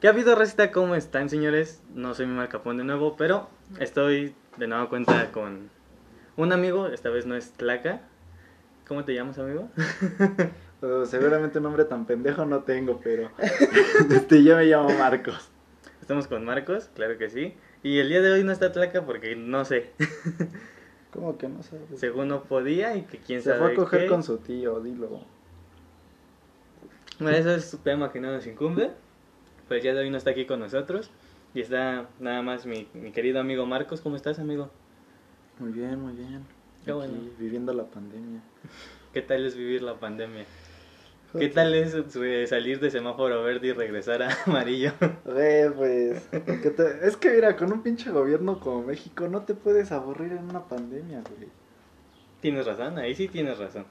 ¿Qué ha habido, Recita? ¿Cómo están, señores? No soy mi marcapón de nuevo, pero estoy de nuevo cuenta con un amigo. Esta vez no es Tlaca. ¿Cómo te llamas, amigo? Uh, seguramente un nombre tan pendejo no tengo, pero este, yo me llamo Marcos. Estamos con Marcos, claro que sí. Y el día de hoy no está Tlaca porque no sé. ¿Cómo que no sabes? Según no podía y que quién Se sabe fue a coger qué. con su tío, dilo. Bueno, eso es un tema que no nos incumbe. Pues día de hoy no está aquí con nosotros. Y está nada más mi, mi querido amigo Marcos. ¿Cómo estás, amigo? Muy bien, muy bien. Qué Aquí, bueno. viviendo la pandemia. ¿Qué tal es vivir la pandemia? ¿Qué tal es salir de semáforo verde y regresar a amarillo? Güey, pues. te- Es que mira, con un pinche gobierno como México no te puedes aburrir en una pandemia, güey. Tienes razón, ahí sí tienes razón.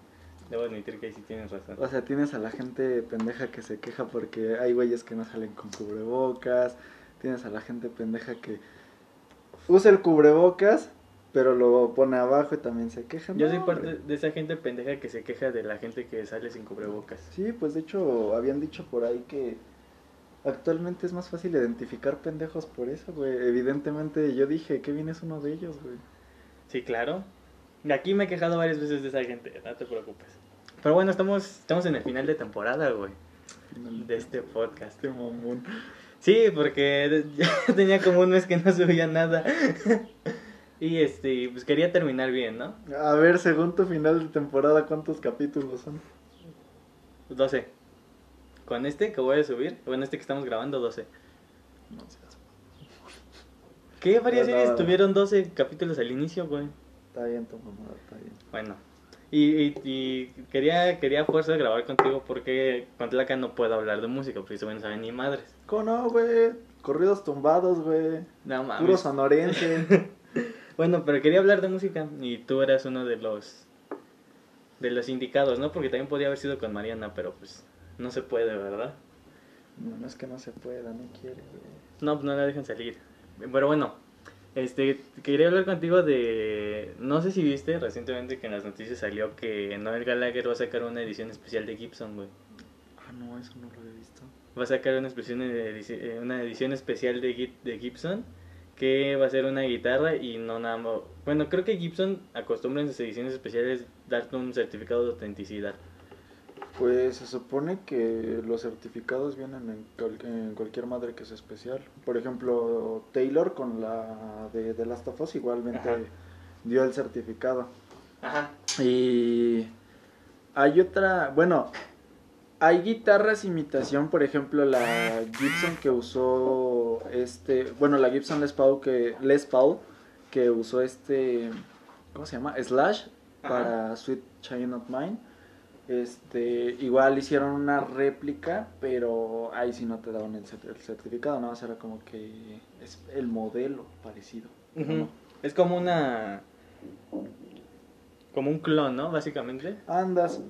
Debo admitir que ahí sí tienes razón. O sea, tienes a la gente pendeja que se queja porque hay güeyes que no salen con cubrebocas. Tienes a la gente pendeja que usa el cubrebocas, pero lo pone abajo y también se queja. Yo soy parte hombre. de esa gente pendeja que se queja de la gente que sale sin cubrebocas. Sí, pues de hecho habían dicho por ahí que actualmente es más fácil identificar pendejos por eso, güey. Evidentemente yo dije, Kevin es uno de ellos, güey. Sí, claro. Aquí me he quejado varias veces de esa gente, no te preocupes. Pero bueno, estamos, estamos en el final de temporada, güey, de este podcast. Este mamón. Sí, porque ya tenía como un mes que no subía nada. Y este, pues quería terminar bien, ¿no? A ver, según tu final de temporada, ¿cuántos capítulos son? 12. Con este que voy a subir, bueno, este que estamos grabando, 12. No seas- ¿Qué? Varias No, series no. tuvieron 12 capítulos al inicio, güey. Está bien tu mamada, está bien. Bueno. Y, y, y quería, quería fuerza grabar contigo porque con Tlaca no puedo hablar de música, porque eso no saben ni madres. ¿Cómo no, güey? Corridos tumbados, güey. No Puro mames. sonorense. Bueno, pero quería hablar de música y tú eras uno de los de los indicados, ¿no? Porque también podía haber sido con Mariana, pero pues no se puede, ¿verdad? no, no es que no se pueda, no quiere, güey. No, pues no la dejan salir. Pero bueno, este quería hablar contigo de no sé si viste recientemente que en las noticias salió que Noel Gallagher va a sacar una edición especial de Gibson, güey. Ah, no, eso no lo he visto. Va a sacar una edición, una edición especial de, de Gibson que va a ser una guitarra y no nada más. Bueno, creo que Gibson acostumbra en sus ediciones especiales darte un certificado de autenticidad. Pues se supone que los certificados vienen en, cual- en cualquier madre que sea especial. Por ejemplo, Taylor con la de The Last of Us igualmente Ajá. dio el certificado. Ajá. Y hay otra, bueno, hay guitarras imitación, por ejemplo, la Gibson que usó este, bueno, la Gibson Les Paul que Les Paul que usó este ¿cómo se llama? Slash Ajá. para Sweet Child Not Mine. Este, igual hicieron una réplica, pero ahí sí no te daban el, cer- el certificado, nada más era como que es el modelo parecido. ¿no? Es como una. Como un clon, ¿no? Básicamente. Andas,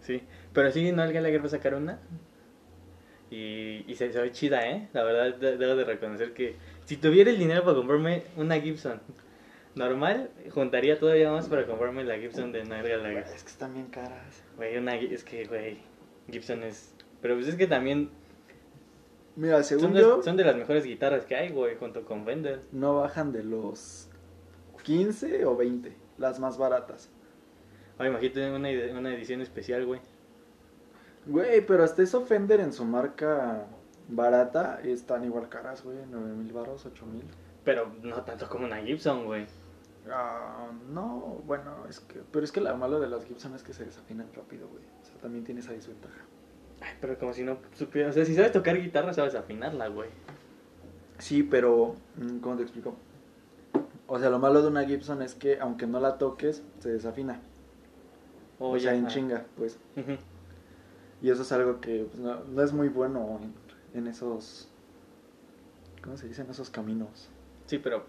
Sí. Pero sí, Noel Gallagher va a sacar una. Y, y se, se ve chida, ¿eh? La verdad, de- debo de reconocer que si tuviera el dinero para comprarme una Gibson normal, juntaría todavía más para comprarme la Gibson de Noel Gallagher. es que están bien caras. Güey, una, es que, güey, Gibson es... Pero pues es que también Mira, son, según yo, son de las mejores guitarras que hay, güey, junto con Fender. no bajan de los 15 o 20, las más baratas. Ay, imagínate una, ed- una edición especial, güey. Güey, pero hasta eso Fender en su marca barata están igual caras, güey, 9 mil baros, 8 mil. Pero no tanto como una Gibson, güey. Ah, no, bueno, es que, pero es que lo malo de las Gibson es que se desafinan rápido, güey. O sea, también tiene esa desventaja. Ay, pero como si no supiera... O sea, si sabes tocar guitarra, sabes afinarla, güey. Sí, pero, mm, ¿cómo te explico? O sea, lo malo de una Gibson es que aunque no la toques, se desafina. Oh, o sea, ya, en ah. chinga, pues. Y eso es algo que pues, no, no es muy bueno en, en esos, ¿cómo se dice? En esos caminos. Sí, pero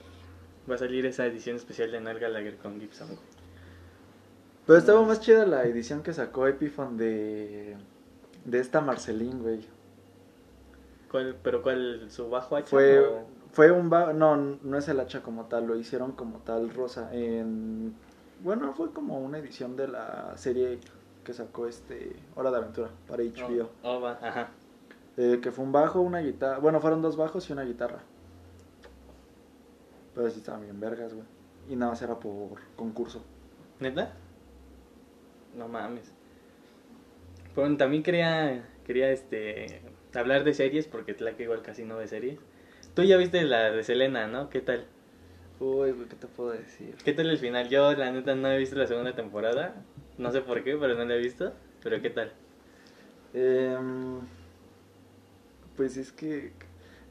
va a salir esa edición especial de Noel Gallagher con Gibson, güey. Pero estaba más chida la edición que sacó Epiphone de, de esta Marceline, güey. ¿Cuál, ¿Pero cuál? ¿Su bajo hacha? Fue, o- fue un... ba- no, no es el hacha como tal, lo hicieron como tal rosa. En, bueno, fue como una edición de la serie que sacó este Hora de Aventura para HBO. Oh, oh, va, ajá. Eh, que fue un bajo, una guitarra. Bueno, fueron dos bajos y una guitarra. Pero sí estaban bien vergas, güey. Y nada más era por concurso. ¿Neta? No mames. Bueno, también quería, quería este, hablar de series, porque que igual casi no ve series. Tú ya viste la de Selena, ¿no? ¿Qué tal? Uy, güey, ¿qué te puedo decir? ¿Qué tal el final? Yo, la neta, no he visto la segunda temporada. No sé por qué, pero no la he visto. Pero ¿qué tal? Em, pues es que...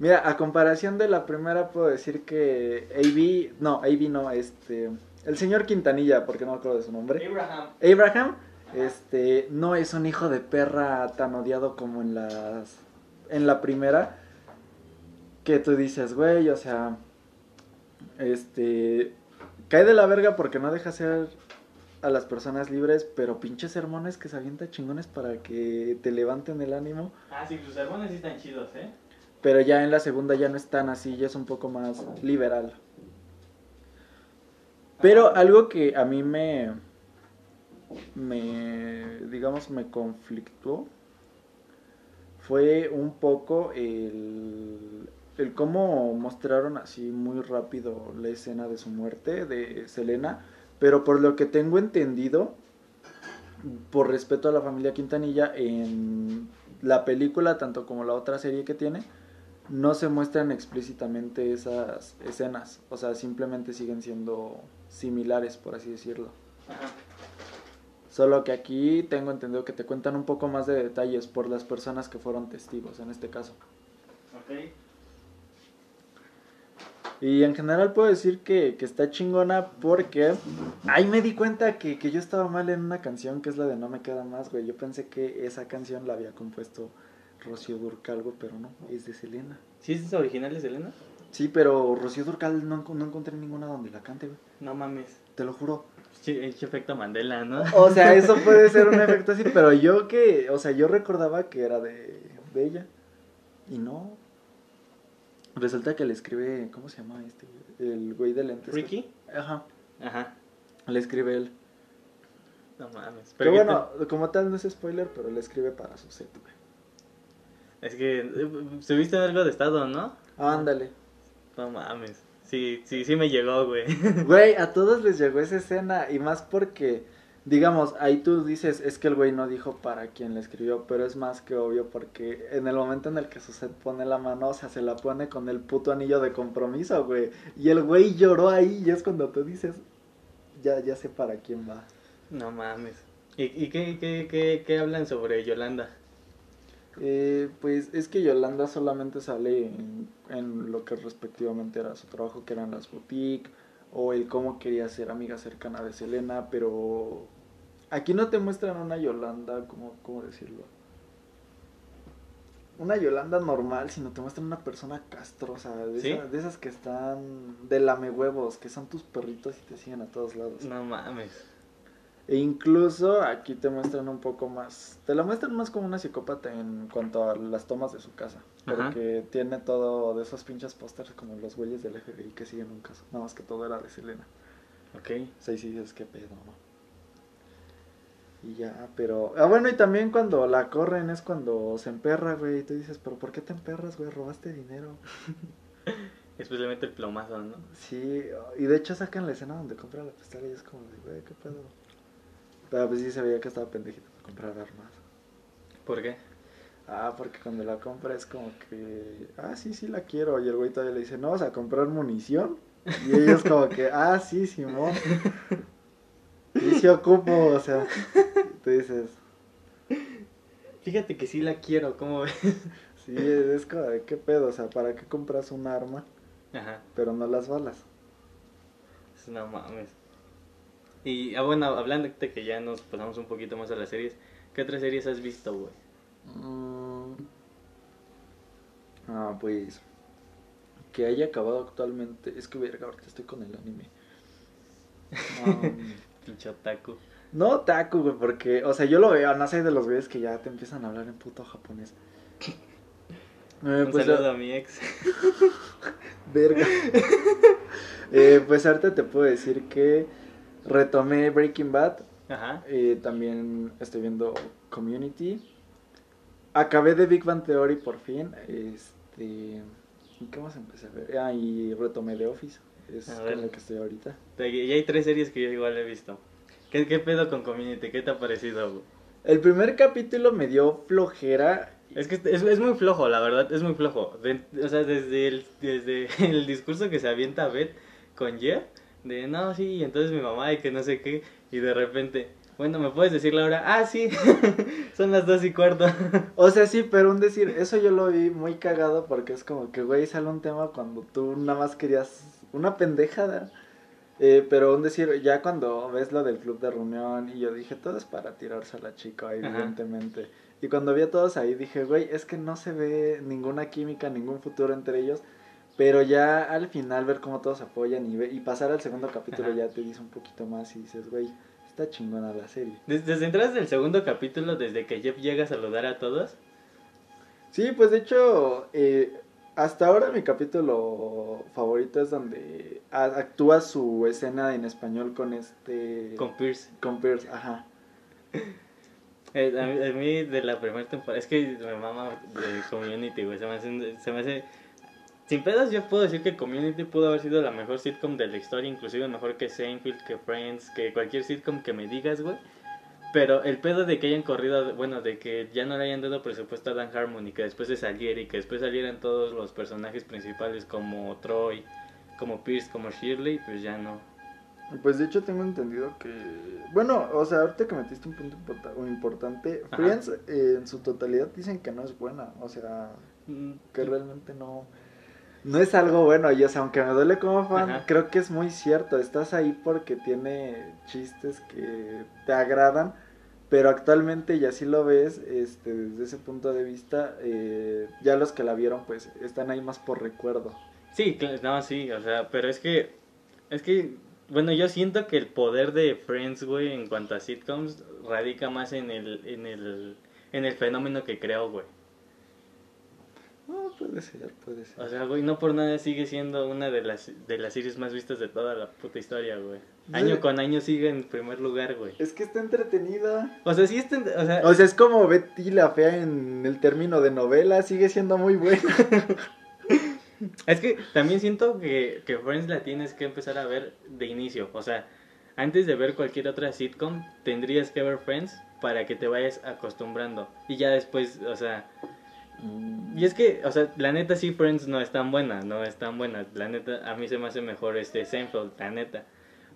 Mira, a comparación de la primera puedo decir que AB... No, AB no, este... El señor Quintanilla, porque no me acuerdo de su nombre. Abraham. Abraham, este, no es un hijo de perra tan odiado como en las... En la primera. Que tú dices, güey, o sea... Este... Cae de la verga porque no deja ser a las personas libres, pero pinches sermones que se avienta chingones para que te levanten el ánimo. Ah, sí, sus sermones sí están chidos, ¿eh? Pero ya en la segunda ya no es tan así, ya es un poco más liberal. Pero algo que a mí me, me, digamos, me conflictó fue un poco el, el cómo mostraron así muy rápido la escena de su muerte de Selena pero por lo que tengo entendido, por respeto a la familia Quintanilla, en la película, tanto como la otra serie que tiene, no se muestran explícitamente esas escenas. O sea, simplemente siguen siendo similares, por así decirlo. Solo que aquí tengo entendido que te cuentan un poco más de detalles por las personas que fueron testigos en este caso. Ok. Y en general puedo decir que, que, está chingona porque ahí me di cuenta que, que, yo estaba mal en una canción que es la de No me queda más, güey. Yo pensé que esa canción la había compuesto Rocío Durcal, pero no, es de Selena. ¿Sí es original de Selena? Sí, pero Rocío Durcal no, no encontré ninguna donde la cante, güey. No mames. Te lo juro. Sí, efecto Mandela, ¿no? O sea, eso puede ser un efecto así, pero yo que, o sea, yo recordaba que era de, de ella. Y no, Resulta que le escribe, ¿cómo se llama este? El güey de lentes. ¿Ricky? Ajá. Ajá. Le escribe él. No mames. Pero bueno, como tal no es spoiler, pero le escribe para su set, güey. Es que subiste algo de estado, ¿no? Ándale. No mames. Sí, sí, sí me llegó, güey. Güey, a todos les llegó esa escena y más porque digamos, ahí tú dices, es que el güey no dijo para quién le escribió, pero es más que obvio porque en el momento en el que Suset pone la mano, o sea, se la pone con el puto anillo de compromiso, güey. Y el güey lloró ahí y es cuando tú dices, ya, ya sé para quién va. No mames. ¿Y, y qué, qué, qué, qué hablan sobre Yolanda? Eh, pues es que Yolanda solamente sale en, en, lo que respectivamente era su trabajo, que eran las boutiques, o el cómo quería ser amiga cercana de Selena, pero aquí no te muestran una Yolanda, ¿cómo, cómo decirlo? Una Yolanda normal, sino te muestran una persona castrosa, de, esas, de esas que están de lame huevos, que son tus perritos y te siguen a todos lados. No mames. E incluso aquí te muestran un poco más, te la muestran más como una psicópata en cuanto a las tomas de su casa. Porque tiene todo de esos pinches pósters como los güeyes del FBI que siguen un caso. Nada más que todo era de Selena. Ok. O sea, sí dices, qué pedo, ¿no? Y ya, pero... Ah, bueno, y también cuando la corren es cuando se emperra, güey. Y tú dices, pero ¿por qué te emperras, güey? Robaste dinero. Especialmente el plomazo, ¿no? Sí, y de hecho sacan la escena donde compra la pistola y es como, güey, qué pedo. Pero pues sí se veía que estaba pendejito para comprar armas. ¿Por qué? Ah, porque cuando la compra es como que, ah, sí, sí la quiero. Y el güey todavía le dice, no, vas a comprar munición. Y ellos como que, ah, sí, Simón. y si ocupo, o sea, tú dices. Fíjate que sí la quiero, ¿cómo ves? sí, es como de qué pedo, o sea, ¿para qué compras un arma? Ajá. Pero no las balas. No mames. Y ah, bueno, hablando de que ya nos pasamos un poquito más a las series, ¿qué otras series has visto, güey? Mm. Ah, pues que haya acabado actualmente. Es que verga, ahorita estoy con el anime. Um, Pinche otaku. No otaku, güey, porque, o sea, yo lo veo, no sé de los güeyes que ya te empiezan a hablar en puto japonés. Eh, Un pues, saludo a mi ex. verga. eh, pues ahorita te puedo decir que retomé Breaking Bad. Ajá. Eh, también estoy viendo Community. acabé de Big Bang Theory por fin. Este. ¿Y qué más empecé a ver? Ah, y retomé The Office. Es ver. lo que estoy ahorita. Y hay tres series que yo igual he visto. ¿Qué, qué pedo con Community? ¿Qué te ha parecido? El primer capítulo me dio flojera. Es que es, es muy flojo, la verdad, es muy flojo. De- o sea, desde el, desde el discurso que se avienta Beth con Jeff, de no, sí, y entonces mi mamá y que no sé qué, y de repente, bueno, ¿me puedes decir la hora? Ah, sí, son las dos y cuarto. O sea, sí, pero un decir, eso yo lo vi muy cagado porque es como que, güey, sale un tema cuando tú nada más querías una pendejada. Eh, pero un decir, ya cuando ves lo del club de reunión y yo dije, todo es para tirarse a la chica, evidentemente. Y cuando vi a todos ahí dije, güey, es que no se ve ninguna química, ningún futuro entre ellos. Pero ya al final ver cómo todos apoyan y, ve- y pasar al segundo capítulo Ajá. ya te dice un poquito más y dices, güey, está chingona la serie. Desde, desde entradas del segundo capítulo, desde que Jeff llega a saludar a todos, Sí, pues de hecho, eh, hasta ahora mi capítulo favorito es donde actúa su escena en español con este... con Pierce. con Pierce, ajá. Eh, a, mí, a mí de la primera temporada, es que me mama de Community, güey, se me hace, se me hace... Sin pedos yo puedo decir que Community pudo haber sido la mejor sitcom de la historia, inclusive mejor que Seinfeld, que Friends, que cualquier sitcom que me digas, güey. Pero el pedo de que hayan corrido, bueno, de que ya no le hayan dado presupuesto a Dan Harmon y que después se saliera y que después salieran todos los personajes principales como Troy, como Pierce, como Shirley, pues ya no. Pues de hecho tengo entendido que... Bueno, o sea, ahorita que metiste un punto un importante. Friends eh, en su totalidad dicen que no es buena, o sea, Mm, que realmente no... No es algo bueno, y o sea, aunque me duele como fan, Ajá. creo que es muy cierto. Estás ahí porque tiene chistes que te agradan, pero actualmente, y así lo ves, este, desde ese punto de vista, eh, ya los que la vieron, pues, están ahí más por recuerdo. Sí, no, sí, o sea, pero es que, es que, bueno, yo siento que el poder de Friends, güey, en cuanto a sitcoms, radica más en el, en el, en el fenómeno que creó, güey. No, puede ser, puede ser. O sea, güey, no por nada sigue siendo una de las, de las series más vistas de toda la puta historia, güey. Año Sí. con año sigue en primer lugar, güey. Es que está entretenida. O sea, sí está, o sea, O sea, es como Betty la fea en el término de novela, sigue siendo muy buena. Es que también siento que, que Friends la tienes que empezar a ver de inicio. O sea, antes de ver cualquier otra sitcom, tendrías que ver Friends para que te vayas acostumbrando. Y ya después, o sea... Y es que, o sea, la neta sí Friends no es tan buena, no es tan buena. La neta, a mí se me hace mejor este Seinfeld, la neta.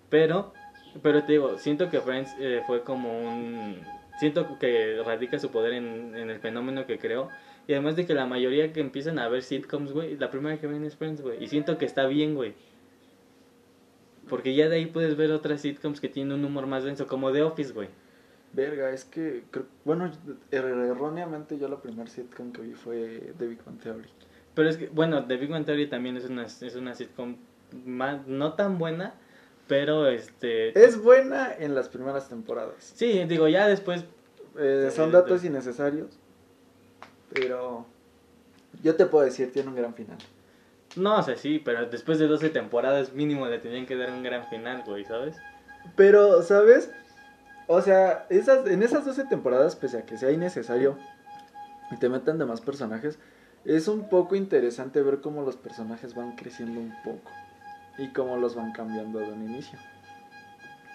Pero, pero te digo, siento que Friends eh, fue como un... Siento que radica su poder en, en el fenómeno que creó. Y además de que la mayoría que empiezan a ver sitcoms, güey, la primera que ven es Friends, güey. Y siento que está bien, güey. Porque ya de ahí puedes ver otras sitcoms que tienen un humor más denso, como The Office, güey. Verga, es que, creo- bueno, er- erróneamente yo la primer sitcom que vi fue The Big Bang Theory. Pero es que, bueno, The Big Bang Theory también es una, es una sitcom más, no tan buena, pero este... Es buena en las primeras temporadas. Sí, digo, ya después... Eh, son Sí, datos innecesarios, pero yo te puedo decir, tiene un gran final. No, o sea, sí, pero después de 12 temporadas mínimo le tenían que dar un gran final, güey, ¿sabes? Pero, ¿sabes? O sea, esas, en esas 12 temporadas, pese a que sea innecesario y te metan de más personajes, es un poco interesante ver cómo los personajes van creciendo un poco y cómo los van cambiando de un inicio.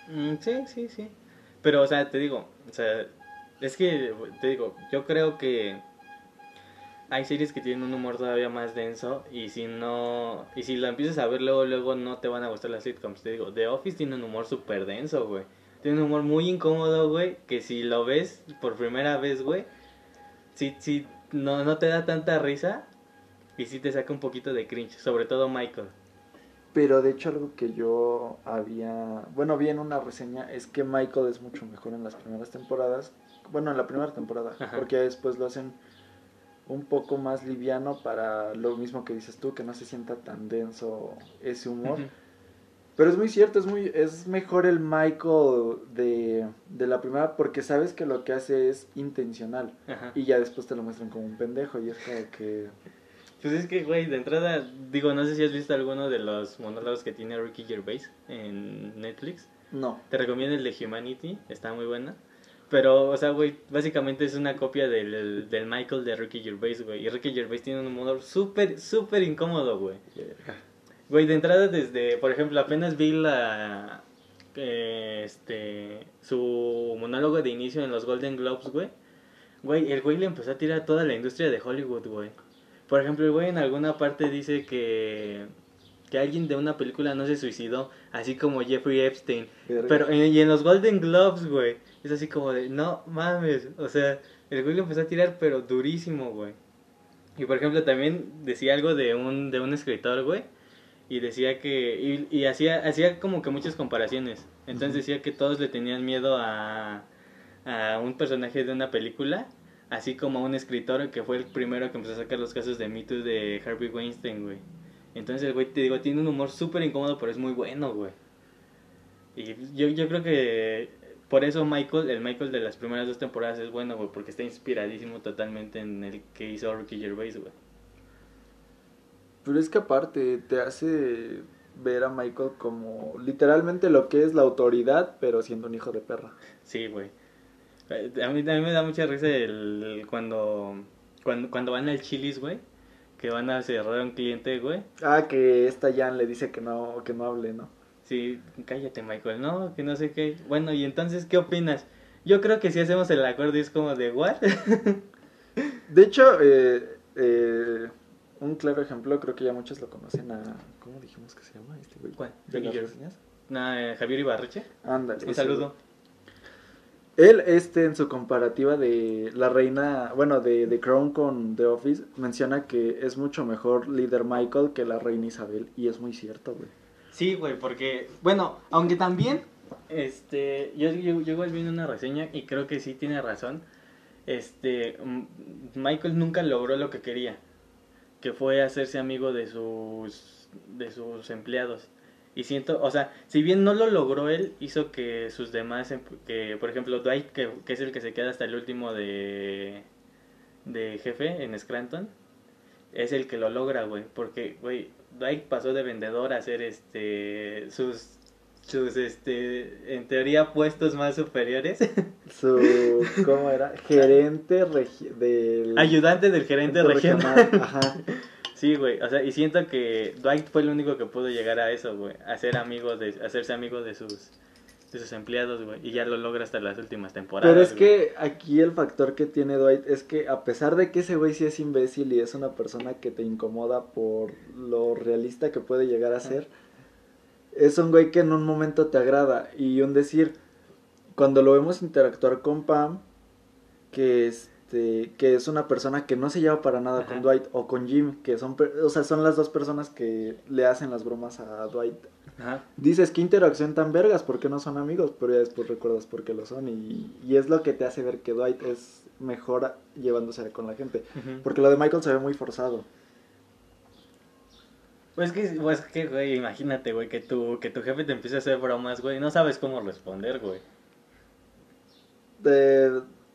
Mm, sí, sí, sí. Pero, o sea, te digo, o sea, es que, te digo, yo creo que hay series que tienen un humor todavía más denso y si no, y si lo empiezas a ver luego, luego no te van a gustar las sitcoms. Te digo, The Office tiene un humor súper denso, güey. Tiene un humor muy incómodo, güey, que si lo ves por primera vez, güey, sí, sí, no, no te da tanta risa y sí te saca un poquito de cringe, sobre todo Michael. Pero de hecho algo que yo había, bueno, vi en una reseña es que Michael es mucho mejor en las primeras temporadas, bueno, en la primera temporada, Ajá. porque después lo hacen un poco más liviano para lo mismo que dices tú, que no se sienta tan denso ese humor. Pero es muy cierto, es muy es mejor el Michael de, de la primera porque sabes que lo que hace es intencional Ajá. y ya después te lo muestran como un pendejo y es como que Pues es que, güey, de entrada, digo, no sé si has visto alguno de los monólogos que tiene Ricky Gervais en Netflix. no. Te recomiendo el de Humanity, está muy buena. Pero, o sea, güey, básicamente es una copia del, del Michael de Ricky Gervais, güey. Y Ricky Gervais tiene un humor súper, súper incómodo, güey. Güey, de entrada desde, por ejemplo, apenas vi la... eh, este... Su monólogo de inicio en los Golden Globes, güey. Güey, el güey le empezó a tirar a toda la industria de Hollywood, güey. Por ejemplo, el güey en alguna parte dice que... Que alguien de una película no se suicidó, así como Jeffrey Epstein. Verga. Pero en- y en los Golden Globes, güey, es así como de, no mames, o sea, el güey le empezó a tirar pero durísimo, güey. Y por ejemplo también decía algo de un, de un escritor, güey, y decía que, y, y hacía, hacía como que muchas comparaciones. Entonces decía que todos le tenían miedo a, a un personaje de una película, así como a un escritor que fue el primero que empezó a sacar los casos de Me Too de Harvey Weinstein, güey. Entonces el güey, te digo, tiene un humor súper incómodo, pero es muy bueno, güey. Y yo, yo creo que por eso Michael, el Michael de las primeras dos temporadas es bueno, güey, porque está inspiradísimo totalmente en el que hizo Ricky Gervais, güey. Pero es que aparte te hace ver a Michael como literalmente lo que es la autoridad, pero siendo un hijo de perra. Sí, güey. Eh, A mí también me da mucha risa el, cuando, cuando, cuando van al Chili's, güey, que van a cerrar a un cliente, güey. Ah, que esta Jan le dice que no, que no hable, ¿no? Sí, cállate, Michael, no, que no sé qué. Bueno, y entonces, ¿qué opinas? Yo creo que si hacemos el acuerdo es como de, ¿what? De hecho, eh, eh, un claro ejemplo, creo que ya muchos lo conocen a... ¿Cómo dijimos que se llama este güey? ¿Cuál? ¿De las reseñas? Nah, eh, Javier Ibarreche. Ándale. Un saludo. Él, este, en su comparativa de la reina, bueno, de The Crown con The Office, menciona que es mucho mejor líder Michael que la reina Isabel, y es muy cierto, güey. Sí, güey, porque, bueno, aunque también, este, yo, yo, yo igual vi una reseña y creo que sí tiene razón, este, M- Michael nunca logró lo que quería, que fue hacerse amigo de sus, de sus empleados. Y siento, o sea, si bien no lo logró él, hizo que sus demás, em- que por ejemplo Dwight, que, que es el que se queda hasta el último de, de jefe en Scranton, es el que lo logra, güey, porque, güey, Dwight pasó de vendedor a ser, este, sus, sus, este, en teoría puestos más superiores, Su, ¿cómo era? Gerente del... ayudante del gerente regional. Ajá. Sí, güey, o sea, y siento que Dwight fue el único que pudo llegar a eso, güey, a ser amigo de, hacerse amigo de sus, de sus empleados, güey, y ya lo logra hasta las últimas temporadas. Pero es güey. que aquí el factor que tiene Dwight es que a pesar de que ese güey sí es imbécil y es una persona que te incomoda por lo realista que puede llegar a ser, es un güey que en un momento te agrada. Y un decir, cuando lo vemos interactuar con Pam, que este que es una persona que no se lleva para nada con. Dwight o con Jim, que son o sea, son las dos personas que le hacen las bromas a Dwight. Ajá. Dices, qué interacción tan vergas, ¿por qué no son amigos? Pero ya después recuerdas por qué lo son y, y es lo que te hace ver que Dwight es mejor llevándose con la gente. Porque lo de Michael se ve muy forzado. Pues que, pues que, güey, imagínate, güey, que tu, que tu jefe te empiece a hacer bromas, güey, y no sabes cómo responder, güey.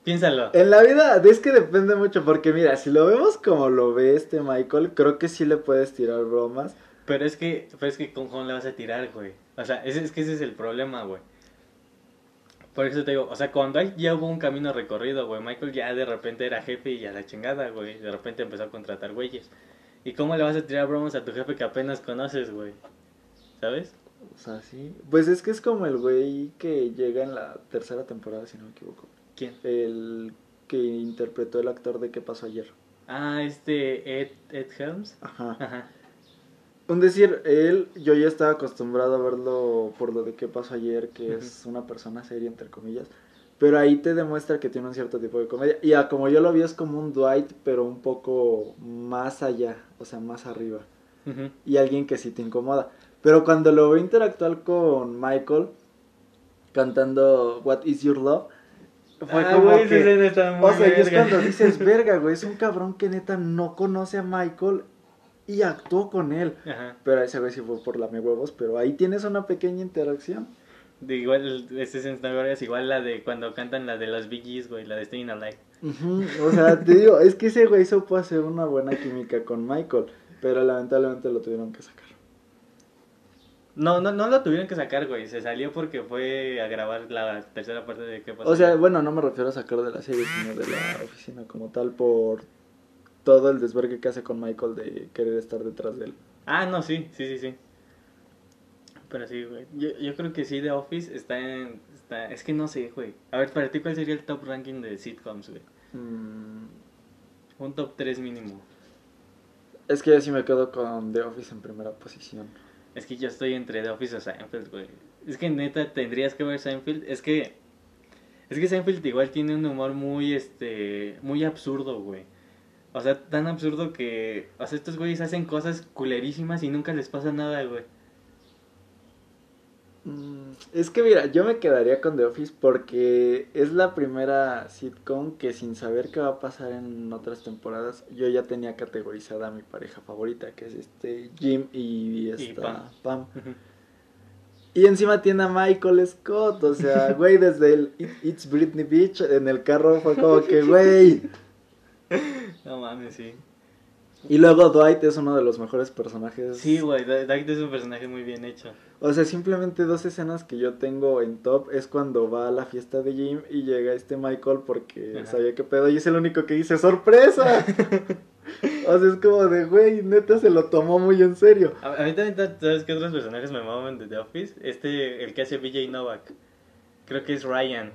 Piénsalo. en la vida es que depende mucho, porque mira, si lo vemos como lo ve este Michael, creo que sí le puedes tirar bromas. Pero es que, pero es que ¿con cómo le vas a tirar, güey? O sea, ese, es que ese es el problema, güey. Por eso te digo, o sea, cuando hay, ya hubo un camino recorrido, güey, Michael ya de repente era jefe y a la chingada, güey. De repente empezó a contratar güeyes. ¿Y cómo le vas a tirar bromas a tu jefe que apenas conoces, güey? ¿Sabes? O sea, sí. Pues es que es como el güey que llega en la tercera temporada, si no me equivoco. ¿Quién? El que interpretó el actor de ¿Qué pasó ayer? Ah, este Ed, Ed Helms. Ajá. Ajá. Un decir, él, yo ya estaba acostumbrado a verlo por lo de qué pasó ayer, que es una persona seria, entre comillas. Pero ahí te demuestra que tiene un cierto tipo de comedia. Y a como yo lo vi es como un Dwight, pero un poco más allá, o sea, más arriba. Y alguien que sí te incomoda. Pero cuando lo veo interactuar con Michael, cantando What is Your Love, fue Ah, como güey, que... O sea, y es verga. cuando dices, verga, güey, es un cabrón que neta no conoce a Michael y actuó con él. Ajá. Pero ese güey sí fue por lame huevos, pero ahí tienes una pequeña interacción. De igual, esta escena es igual la de cuando cantan la de los Bee Gees, güey, la de Staying Alive. Ujú, O sea, te digo, es que ese güey supo hacer una buena química con Michael, pero lamentablemente lo tuvieron que sacar. No, no, no lo tuvieron que sacar, güey. Se salió porque fue a grabar la tercera parte de qué pasó. O sea, bueno, no me refiero a sacar de la serie, sino de la oficina como tal por todo el desvergue que hace con Michael de querer estar detrás de él. Ah, no, sí, sí, sí, sí. Pero sí, güey. Yo, yo creo que sí, The Office está en... Está... Es que no sé, güey. A ver, para ti, ¿cuál sería el top ranking de sitcoms, güey? Mm, Un top 3 mínimo. es que yo sí me quedo con The Office en primera posición. Es que yo estoy entre The Office o Seinfeld, güey. Es que neta tendrías que ver Seinfeld. Es que. Es que Seinfeld igual tiene un humor muy, este. Muy absurdo, güey. O sea, tan absurdo que. O sea, estos güeyes hacen cosas culerísimas y nunca les pasa nada, güey. Mm, Es que mira, yo me quedaría con The Office porque es la primera sitcom que sin saber qué va a pasar en otras temporadas, yo ya tenía categorizada a mi pareja favorita, que es este Jim y esta Pam. Pam. Y encima tiene a Michael Scott, o sea, güey, desde el It- It's Britney Beach en el carro fue como que, güey. No mames, sí. Y luego Dwight es uno de los mejores personajes. Sí, güey. Dwight es un personaje muy bien hecho. O sea, simplemente dos escenas que yo tengo en top es cuando va a la fiesta de Jim y llega este Michael porque Ajá. sabía que pedo y es el único que dice ¡sorpresa! o sea, es como de, güey, neta se lo tomó muy en serio. A, a mí también, ¿sabes qué otros personajes me maman de The Office? Este, el que hace BJ Novak. Creo que es Ryan.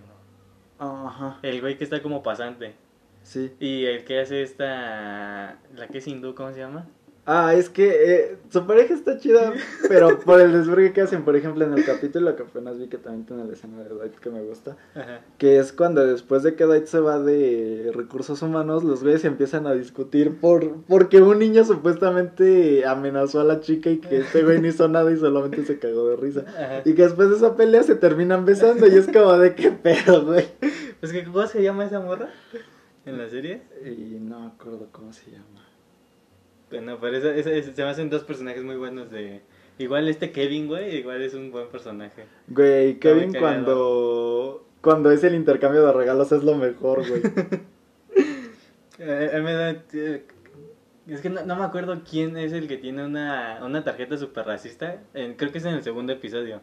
Ajá, El güey que está como pasante. Sí. Y el que hace esta. La que es hindú, ¿cómo se llama? Ah, es que eh, su pareja está chida, pero por el desvergue que hacen, por ejemplo, en el capítulo que apenas vi que también tiene la escena de Dwight que me gusta, Ajá. que es cuando después de que Dwight se va de recursos humanos, los güeyes empiezan a discutir por porque un niño supuestamente amenazó a la chica y que este güey no hizo nada y solamente se cagó de risa. Ajá. Y que después de esa pelea se terminan besando y es como de qué pedo, güey. Pues que, ¿cómo se llama esa morra? En la serie. Y no me acuerdo cómo se llama. Bueno, pero esa- esa- esa- se me hacen dos personajes muy buenos de... Igual este Kevin, güey, igual es un buen personaje. Güey, Kevin cuando cuando es el intercambio de regalos es lo mejor, güey. Eh, eh, eh, Es que no, no me acuerdo quién es el que tiene una, una tarjeta super racista. En- creo que es en el segundo episodio.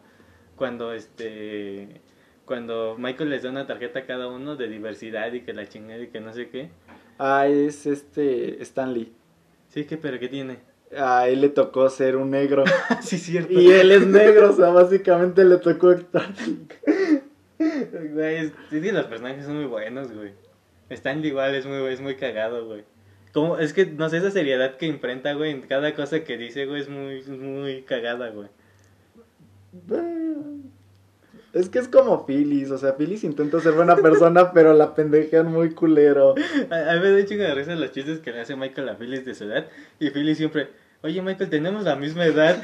Cuando este... Cuando Michael les da una tarjeta a cada uno de diversidad y que la chingada y que no sé qué. Ah, es este Stanley. Sí, que pero ¿qué tiene? A él le tocó ser un negro. sí, cierto. Y él es negro, o sea, básicamente le tocó estar. Güey, es, que los personajes son muy buenos, güey. Stanley igual es muy, es muy cagado, güey. Como, es que, no sé, esa seriedad que imprenta, güey, en cada cosa que dice, güey, es muy, muy cagada, güey. Es que es como Phyllis, o sea, Phyllis intenta ser buena persona, pero la pendejean muy culero. A, a mí me da chingo de risa los chistes que le hace Michael a Phyllis de su edad. Y Phyllis siempre, oye, Michael, tenemos la misma edad.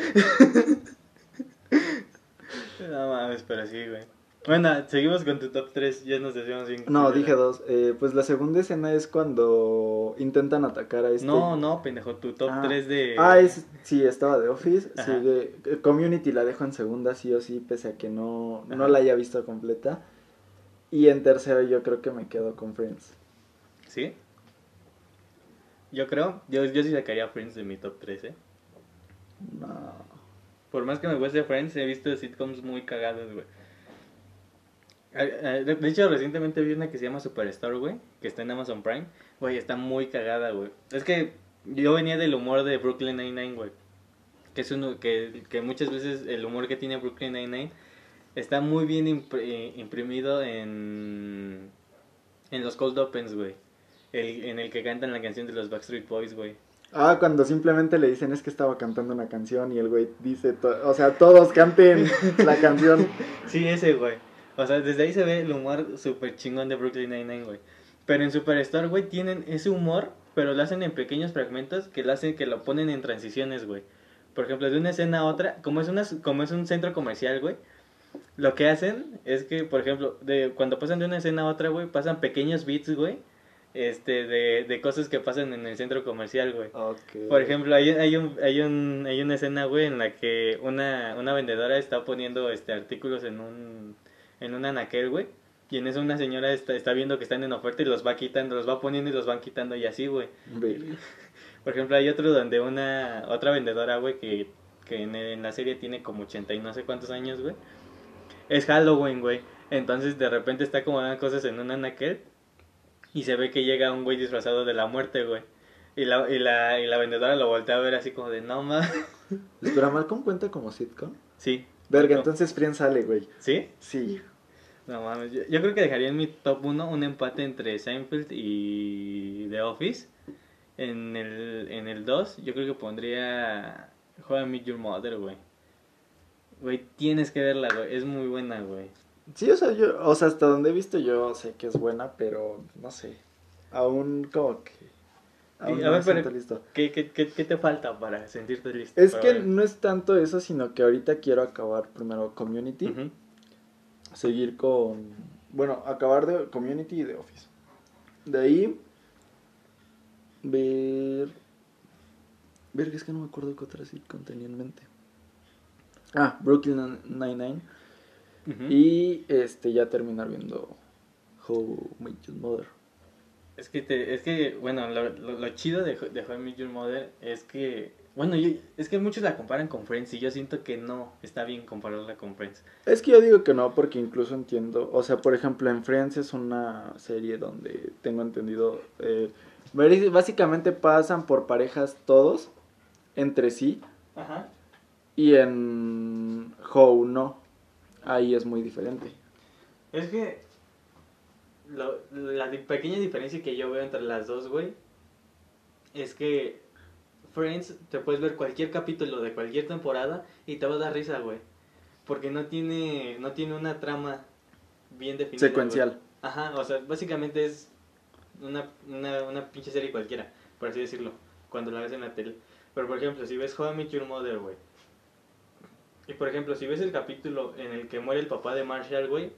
no mames, pero sí, güey. Bueno, seguimos con tu top 3, ya nos decíamos bien. No, dije dos. Eh, pues la segunda escena es cuando intentan atacar a este. No, no, pendejo, tu top Ah. 3 de... Ah, es, sí, estaba de Office. Sigue, eh, Community la dejo en segunda, sí o sí, pese a que no, no Ajá. la haya visto completa. Y en tercero yo creo que me quedo con Friends. ¿Sí? Yo creo, yo, yo sí sacaría Friends de mi top 3, ¿eh? No. Por más que me guste Friends, he visto sitcoms muy cagadas, güey. De hecho, recientemente vi una que se llama Superstore, güey, que está en Amazon Prime. Güey, está muy cagada, güey. Es que yo venía del humor de Brooklyn Nine-Nine, güey. Que es uno que, que muchas veces el humor que tiene Brooklyn Nine-Nine está muy bien eh, imprimido en, en los Cold Opens, güey. El, en el que cantan la canción de los Backstreet Boys, güey. Ah, cuando simplemente le dicen es que estaba cantando una canción y el güey dice, o sea, todos canten la canción. Sí, ese, güey. O sea, desde ahí se ve el humor súper chingón de Brooklyn Nine-Nine, güey. Pero en Superstar, güey, tienen ese humor, pero lo hacen en pequeños fragmentos que lo hacen, que lo ponen en transiciones, güey. Por ejemplo, de una escena a otra, como es, una, como es un centro comercial, güey, lo que hacen es que, por ejemplo, de, cuando pasan de una escena a otra, güey, pasan pequeños beats, güey, este, de, de cosas que pasan en el centro comercial, güey. Ok. Por ejemplo, hay, hay, un, hay, un, hay una escena, güey, en la que una, una vendedora está poniendo este artículos en un, en un anaquel, güey. Y en eso una señora está, está viendo que están en oferta y los va quitando, los va poniendo y los van quitando y así, güey. Por ejemplo, hay otro donde una otra vendedora, güey, que que en, en la serie tiene como 80 y no sé cuántos años, güey. Es Halloween, güey. Entonces de repente está acomodando cosas en un anaquel y se ve que llega un güey disfrazado de la muerte, güey. Y la, y la, y la vendedora lo voltea a ver así como de, no más. Espera, Malcolm cuenta como sitcom. Sí. Verga, No. entonces Friends sale, güey. ¿Sí? Sí. No mames. Yo, yo creo que dejaría en mi top 1 un empate entre Seinfeld y The Office. En el, en el 2, yo creo que pondría I Met Your Mother, güey. Güey, tienes que verla, güey. Es muy buena, güey. Sí, o sea, yo, o sea, hasta donde he visto yo sé que es buena, pero no sé. Aún como que... A ver, pero- listo. ¿Qué, qué, qué, te falta para sentirte listo? Es que ver? no es tanto eso, sino que ahorita quiero acabar primero Community. Seguir con. Bueno, acabar de Community y de Office. De ahí. Ver. Ver, es que no me acuerdo qué otra sitcom tenía en mente. Ah, Brooklyn Nine-Nine. Ujú. Y este, ya terminar viendo How Met Your Mother. Es que, te, es que bueno, lo, lo, lo chido de, de How I Met Your Mother es que, bueno, yo, es que muchos la comparan con Friends y yo siento que no está bien compararla con Friends. Es que yo digo que no, porque incluso entiendo. O sea, por ejemplo, en Friends es una serie donde tengo entendido. eh, básicamente pasan por parejas todos entre sí. Ajá. Y en How no. Ahí es muy diferente. Es que lo- la pequeña diferencia que yo veo entre las dos, güey, es que Friends te puedes ver cualquier capítulo de cualquier temporada y te va a dar risa, güey. Porque no tiene, no tiene una trama bien definida. Secuencial. güey. Ajá, o sea, básicamente es una, una, una pinche serie cualquiera, por así decirlo, cuando la ves en la tele. Pero por ejemplo, si ves How I Met Your Mother, güey. Y por ejemplo, si ves el capítulo en el que muere el papá de Marshall, güey,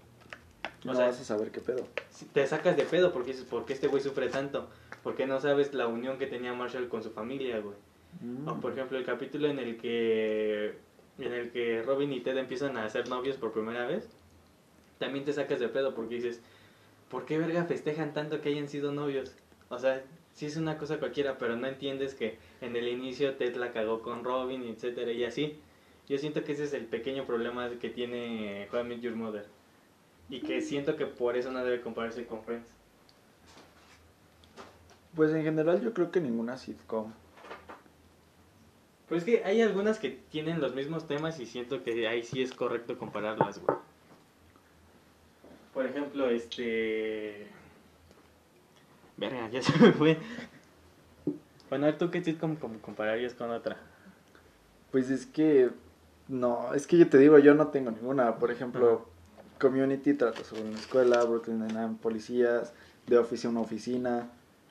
No o sea, vas a saber qué pedo. te sacas de pedo porque dices, ¿por qué este güey sufre tanto? Porque no sabes la unión que tenía Marshall con su familia, güey. Mm. O por ejemplo, el capítulo en el que en el que Robin y Ted empiezan a ser novios por primera vez, también te sacas de pedo porque dices, ¿por qué verga festejan tanto que hayan sido novios? O sea, sí es una cosa cualquiera, pero no entiendes que en el inicio Ted la cagó con Robin, etcétera, y así. Yo siento que ese es el pequeño problema que tiene Met Your Mother. Y que siento que por eso no debe compararse con Friends. Pues en general yo creo que ninguna sitcom. Pues es que hay algunas que tienen los mismos temas y siento que ahí sí es correcto compararlas, güey. Por ejemplo, este... Verga, ya se me fue. Bueno, ¿tú qué sitcom com- compararías con otra? Pues es que. No, es que yo te digo, yo no tengo ninguna. Por ejemplo, Community trata sobre una escuela, Brooklyn Nine-Nine, policías, The Office una oficina,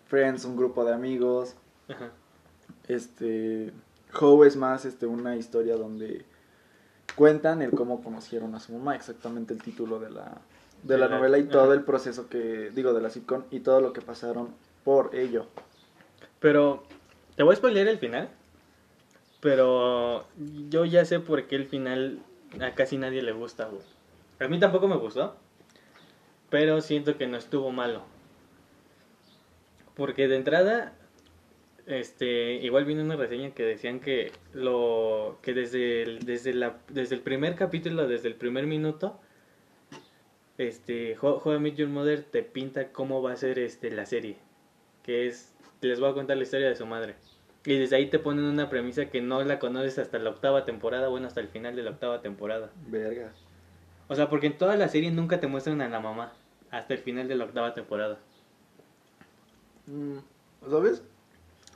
Friends un grupo de amigos. Ajá. Este. How es más este, una historia donde cuentan el cómo conocieron a su mamá, exactamente el título de la, de De la la- novela y todo el proceso que, digo, de la sitcom y todo lo que pasaron por ello. Pero, te voy a spoiler el final. Pero yo ya sé por qué el final a casi nadie le gusta, güey. A mí tampoco me gustó. Pero siento que no estuvo malo. Porque de entrada, este, igual vino una reseña que decían que lo que desde el, desde la desde el primer capítulo, desde el primer minuto, este, How, How Your Mother te pinta cómo va a ser este la serie, que es les voy a contar la historia de su madre. Y desde ahí te ponen una premisa que no la conoces hasta la octava temporada, bueno, hasta el final de la octava temporada. Verga. O sea, porque en toda la serie nunca te muestran a la mamá, hasta el final de la octava temporada. Mm, ¿Sabes?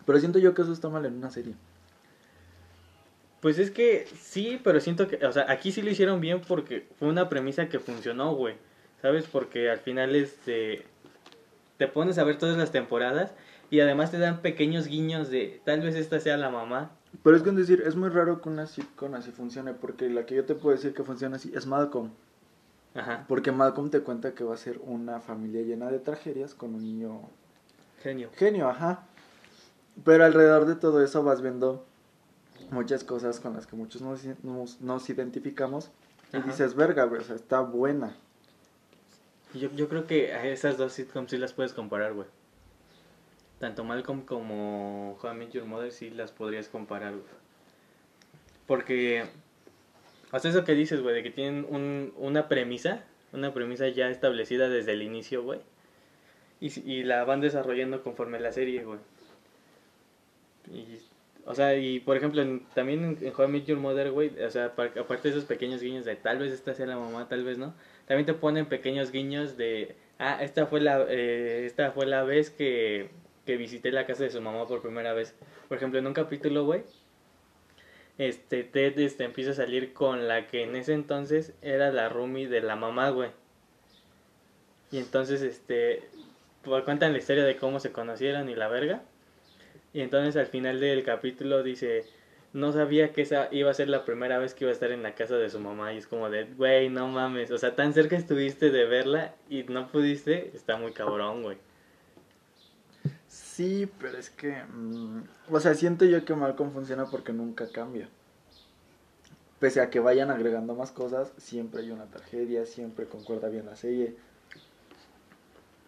Pero siento yo que eso está mal en una serie. Pues es que sí, pero siento que, o sea, aquí sí lo hicieron bien porque fue una premisa que funcionó, güey. ¿Sabes? Porque al final este te pones a ver todas las temporadas y además te dan pequeños guiños de tal vez esta sea la mamá. Pero es que es decir, es muy raro que una sitcom así funcione, porque la que yo te puedo decir que funciona así es Malcolm. Ajá, Porque Malcolm te cuenta que va a ser una familia llena de tragedias con un niño genio. genio, ajá. Pero alrededor de todo eso vas viendo muchas cosas con las que muchos nos, nos, nos identificamos. Y Ajá. dices, verga, güey, o sea, está buena. Yo, yo creo que a esas dos sitcoms sí las puedes comparar, güey. Tanto Malcolm como How I Met Your Mother sí las podrías comparar, güey. Porque, sea, eso que dices, güey, de que tienen un, una premisa, una premisa ya establecida desde el inicio, güey. Y, la van desarrollando conforme la serie, güey. O sea, y por ejemplo, en- también en, en How I Your Mother, güey, o sea, pa- aparte de esos pequeños guiños de tal vez esta sea la mamá, tal vez no, también te ponen pequeños guiños de, ah, esta fue la, eh, esta fue la vez que, que visité la casa de su mamá por primera vez. Por ejemplo, en un capítulo, güey, este, Ted este, empieza a salir con la que en ese entonces era la roomie de la mamá, güey. Y entonces, este, pues, cuentan la historia de cómo se conocieron y la verga. Y entonces al final del capítulo dice, no sabía que esa iba a ser la primera vez que iba a estar en la casa de su mamá. Y es como de, güey, no mames. O sea, tan cerca estuviste de verla y no pudiste. Está muy cabrón, güey. Sí, pero es que. mm, o sea, siento yo que Malcolm funciona porque nunca cambia. Pese a que vayan agregando más cosas, siempre hay una tragedia, siempre concuerda bien la serie.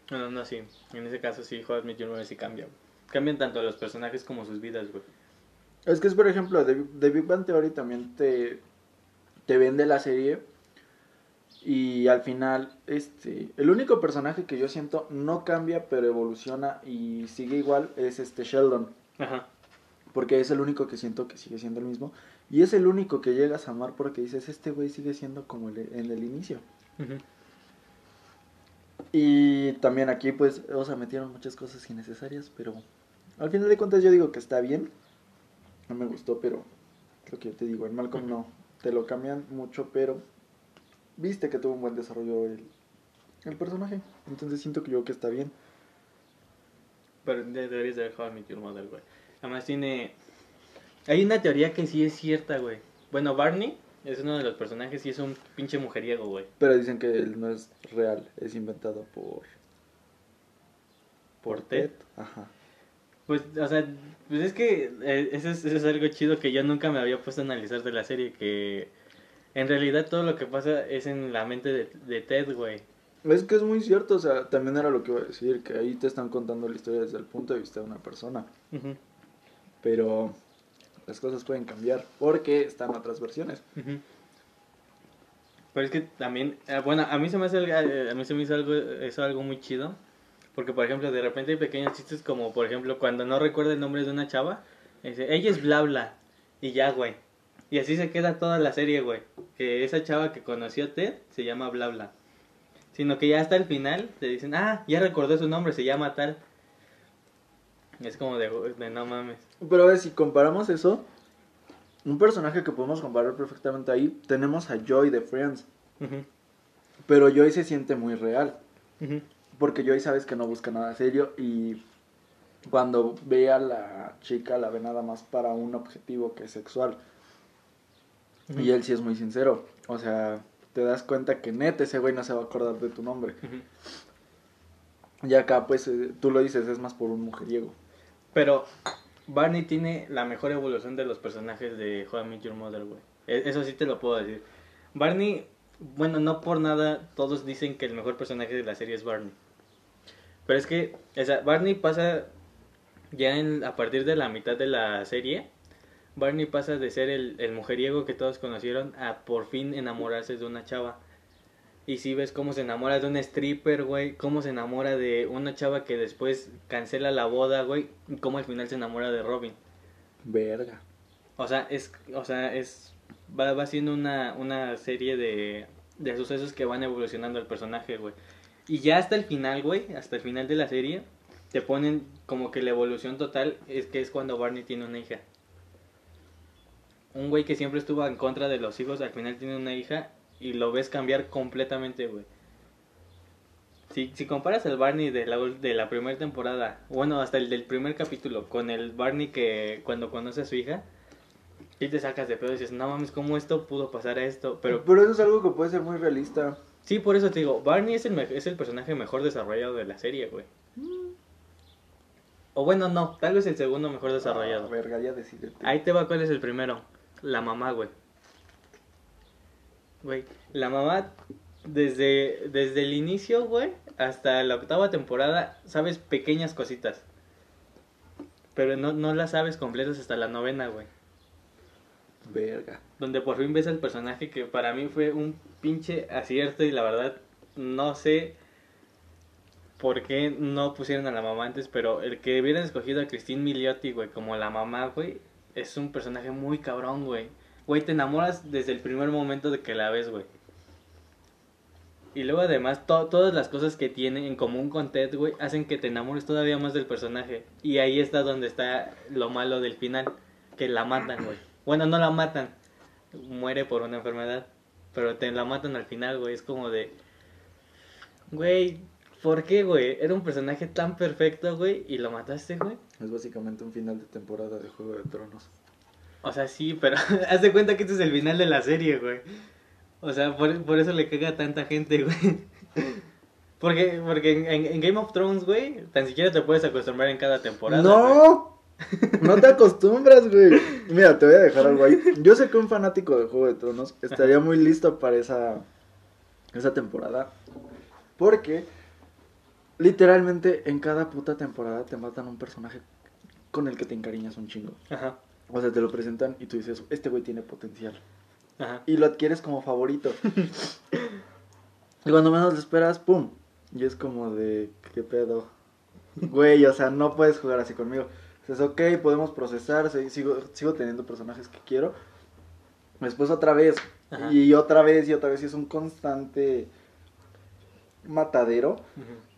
No, no, sí. En ese caso sí, How I Met Your sí cambia. Cambian tanto los personajes como sus vidas, güey. Es que es, por ejemplo, de, de Big Bang Theory también te, te vende la serie. Y al final, este, el único personaje que yo siento no cambia, pero evoluciona y sigue igual es este Sheldon. Ajá. Porque es el único que siento que sigue siendo el mismo. Y es el único que llegas a amar porque dices, este güey sigue siendo como el, en el inicio. Y también aquí, pues, o sea, metieron muchas cosas innecesarias, pero al final de cuentas yo digo que está bien. No me gustó, pero lo que yo te digo, en Malcolm no. Te lo cambian mucho, pero viste que tuvo un buen desarrollo el, el personaje. Entonces siento que yo que está bien. Pero de- deberías de ver How I Met Your Mother, güey. Además tiene... Hay una teoría que sí es cierta, güey. Bueno, Barney es uno de los personajes y es un pinche mujeriego, güey. Pero dicen que él no es real, es inventado por... Por Ted. Ajá. Pues, o sea, pues es que eh, eso, es, eso es algo chido que yo nunca me había puesto a analizar de la serie, que en realidad todo lo que pasa es en la mente de, de Ted, güey. Es que es muy cierto, o sea, también era lo que iba a decir, que ahí te están contando la historia desde el punto de vista de una persona. Pero las cosas pueden cambiar porque están otras versiones. Pero es que también, eh, bueno, a mí se me hace, eh, a mí se me hizo algo, eso algo muy chido, porque por ejemplo, de repente hay pequeños chistes como, por ejemplo, cuando no recuerda el nombre de una chava, dice, ella es bla bla, y ya, güey. Y así se queda toda la serie, güey. Que esa chava que conoció a Ted se llama bla bla. Sino que ya hasta el final te dicen, ah, ya recordó su nombre, se llama tal. Es como de, de no mames. Pero a ver, si comparamos eso, un personaje que podemos comparar perfectamente ahí, tenemos a Joy de Friends. Pero Joy se siente muy real. Porque Joy sabes que no busca nada serio y cuando ve a la chica la ve nada más para un objetivo que es sexual. Y él sí es muy sincero. O sea, te das cuenta que neta ese güey no se va a acordar de tu nombre. Y acá pues eh, tú lo dices, es más por un mujeriego. Pero Barney tiene la mejor evolución de los personajes de How I Met Your Mother, güey. E- Eso sí te lo puedo decir. Barney, bueno, no por nada todos dicen que el mejor personaje de la serie es Barney. Pero es que, o sea, Barney pasa ya en, a partir de la mitad de la serie. Barney pasa de ser el, el mujeriego que todos conocieron a por fin enamorarse de una chava. Y si ves cómo se enamora de un stripper, güey, cómo se enamora de una chava que después cancela la boda, güey, y cómo al final se enamora de Robin. Verga. O sea, es, o sea, es, va, va siendo una, una serie de, de sucesos que van evolucionando el personaje, güey. Y ya hasta el final, güey, hasta el final de la serie, te ponen como que la evolución total es que es cuando Barney tiene una hija. Un güey que siempre estuvo en contra de los hijos, al final tiene una hija y lo ves cambiar completamente, güey. Si, si comparas el Barney de la, de la primera temporada, bueno, hasta el del primer capítulo, con el Barney que cuando conoce a su hija, y te sacas de pedo y dices, no mames, ¿cómo esto pudo pasar a esto? Pero Pero eso es algo que puede ser muy realista. sí, por eso te digo, Barney es el, es el personaje mejor desarrollado de la serie, güey. O bueno, no, tal vez el segundo mejor desarrollado. Ah, verga, ya. Ahí te va cuál es el primero. La mamá, güey. Güey, la mamá desde, desde el inicio, güey, hasta la octava temporada, sabes pequeñas cositas. Pero no, no las sabes completas hasta la novena, güey. Verga. donde por fin ves al personaje que para mí fue un pinche acierto y la verdad no sé por qué no pusieron a la mamá antes, pero el que hubieran escogido a Christine Milioti, güey, como la mamá, güey, es un personaje muy cabrón, güey. Güey, te enamoras desde el primer momento de que la ves, güey. Y luego además to- todas las cosas que tiene en común con Ted, güey, hacen que te enamores todavía más del personaje. Y ahí está donde está lo malo del final, que la matan, güey. Bueno, no la matan, muere por una enfermedad, pero te la matan al final, güey. Es como de, güey, ¿por qué, güey? Era un personaje tan perfecto, güey, y lo mataste, güey. Es básicamente un final de temporada de Juego de Tronos. O sea, sí, pero haz de cuenta que este es el final de la serie, güey. O sea, por, por eso le caga a tanta gente, güey. Porque, porque en, en- en Game of Thrones, güey, tan siquiera te puedes acostumbrar en cada temporada. ¡No! No te acostumbras, güey. Mira, te voy a dejar algo ahí. Yo sé que un fanático de Juego de Tronos estaría muy listo para esa, esa temporada. Porque literalmente en cada puta temporada te matan un personaje con el que te encariñas un chingo. Ajá, O sea, te lo presentan y tú dices, este güey tiene potencial. ajá. Y lo adquieres como favorito. y cuando menos lo esperas, ¡pum! Y es como de, ¿qué pedo? Güey, o sea, no puedes jugar así conmigo. Dices, ok, podemos procesar, sigo, sigo teniendo personajes que quiero. Después otra vez, Ajá. y otra vez, y otra vez, y es un constante matadero Ujú.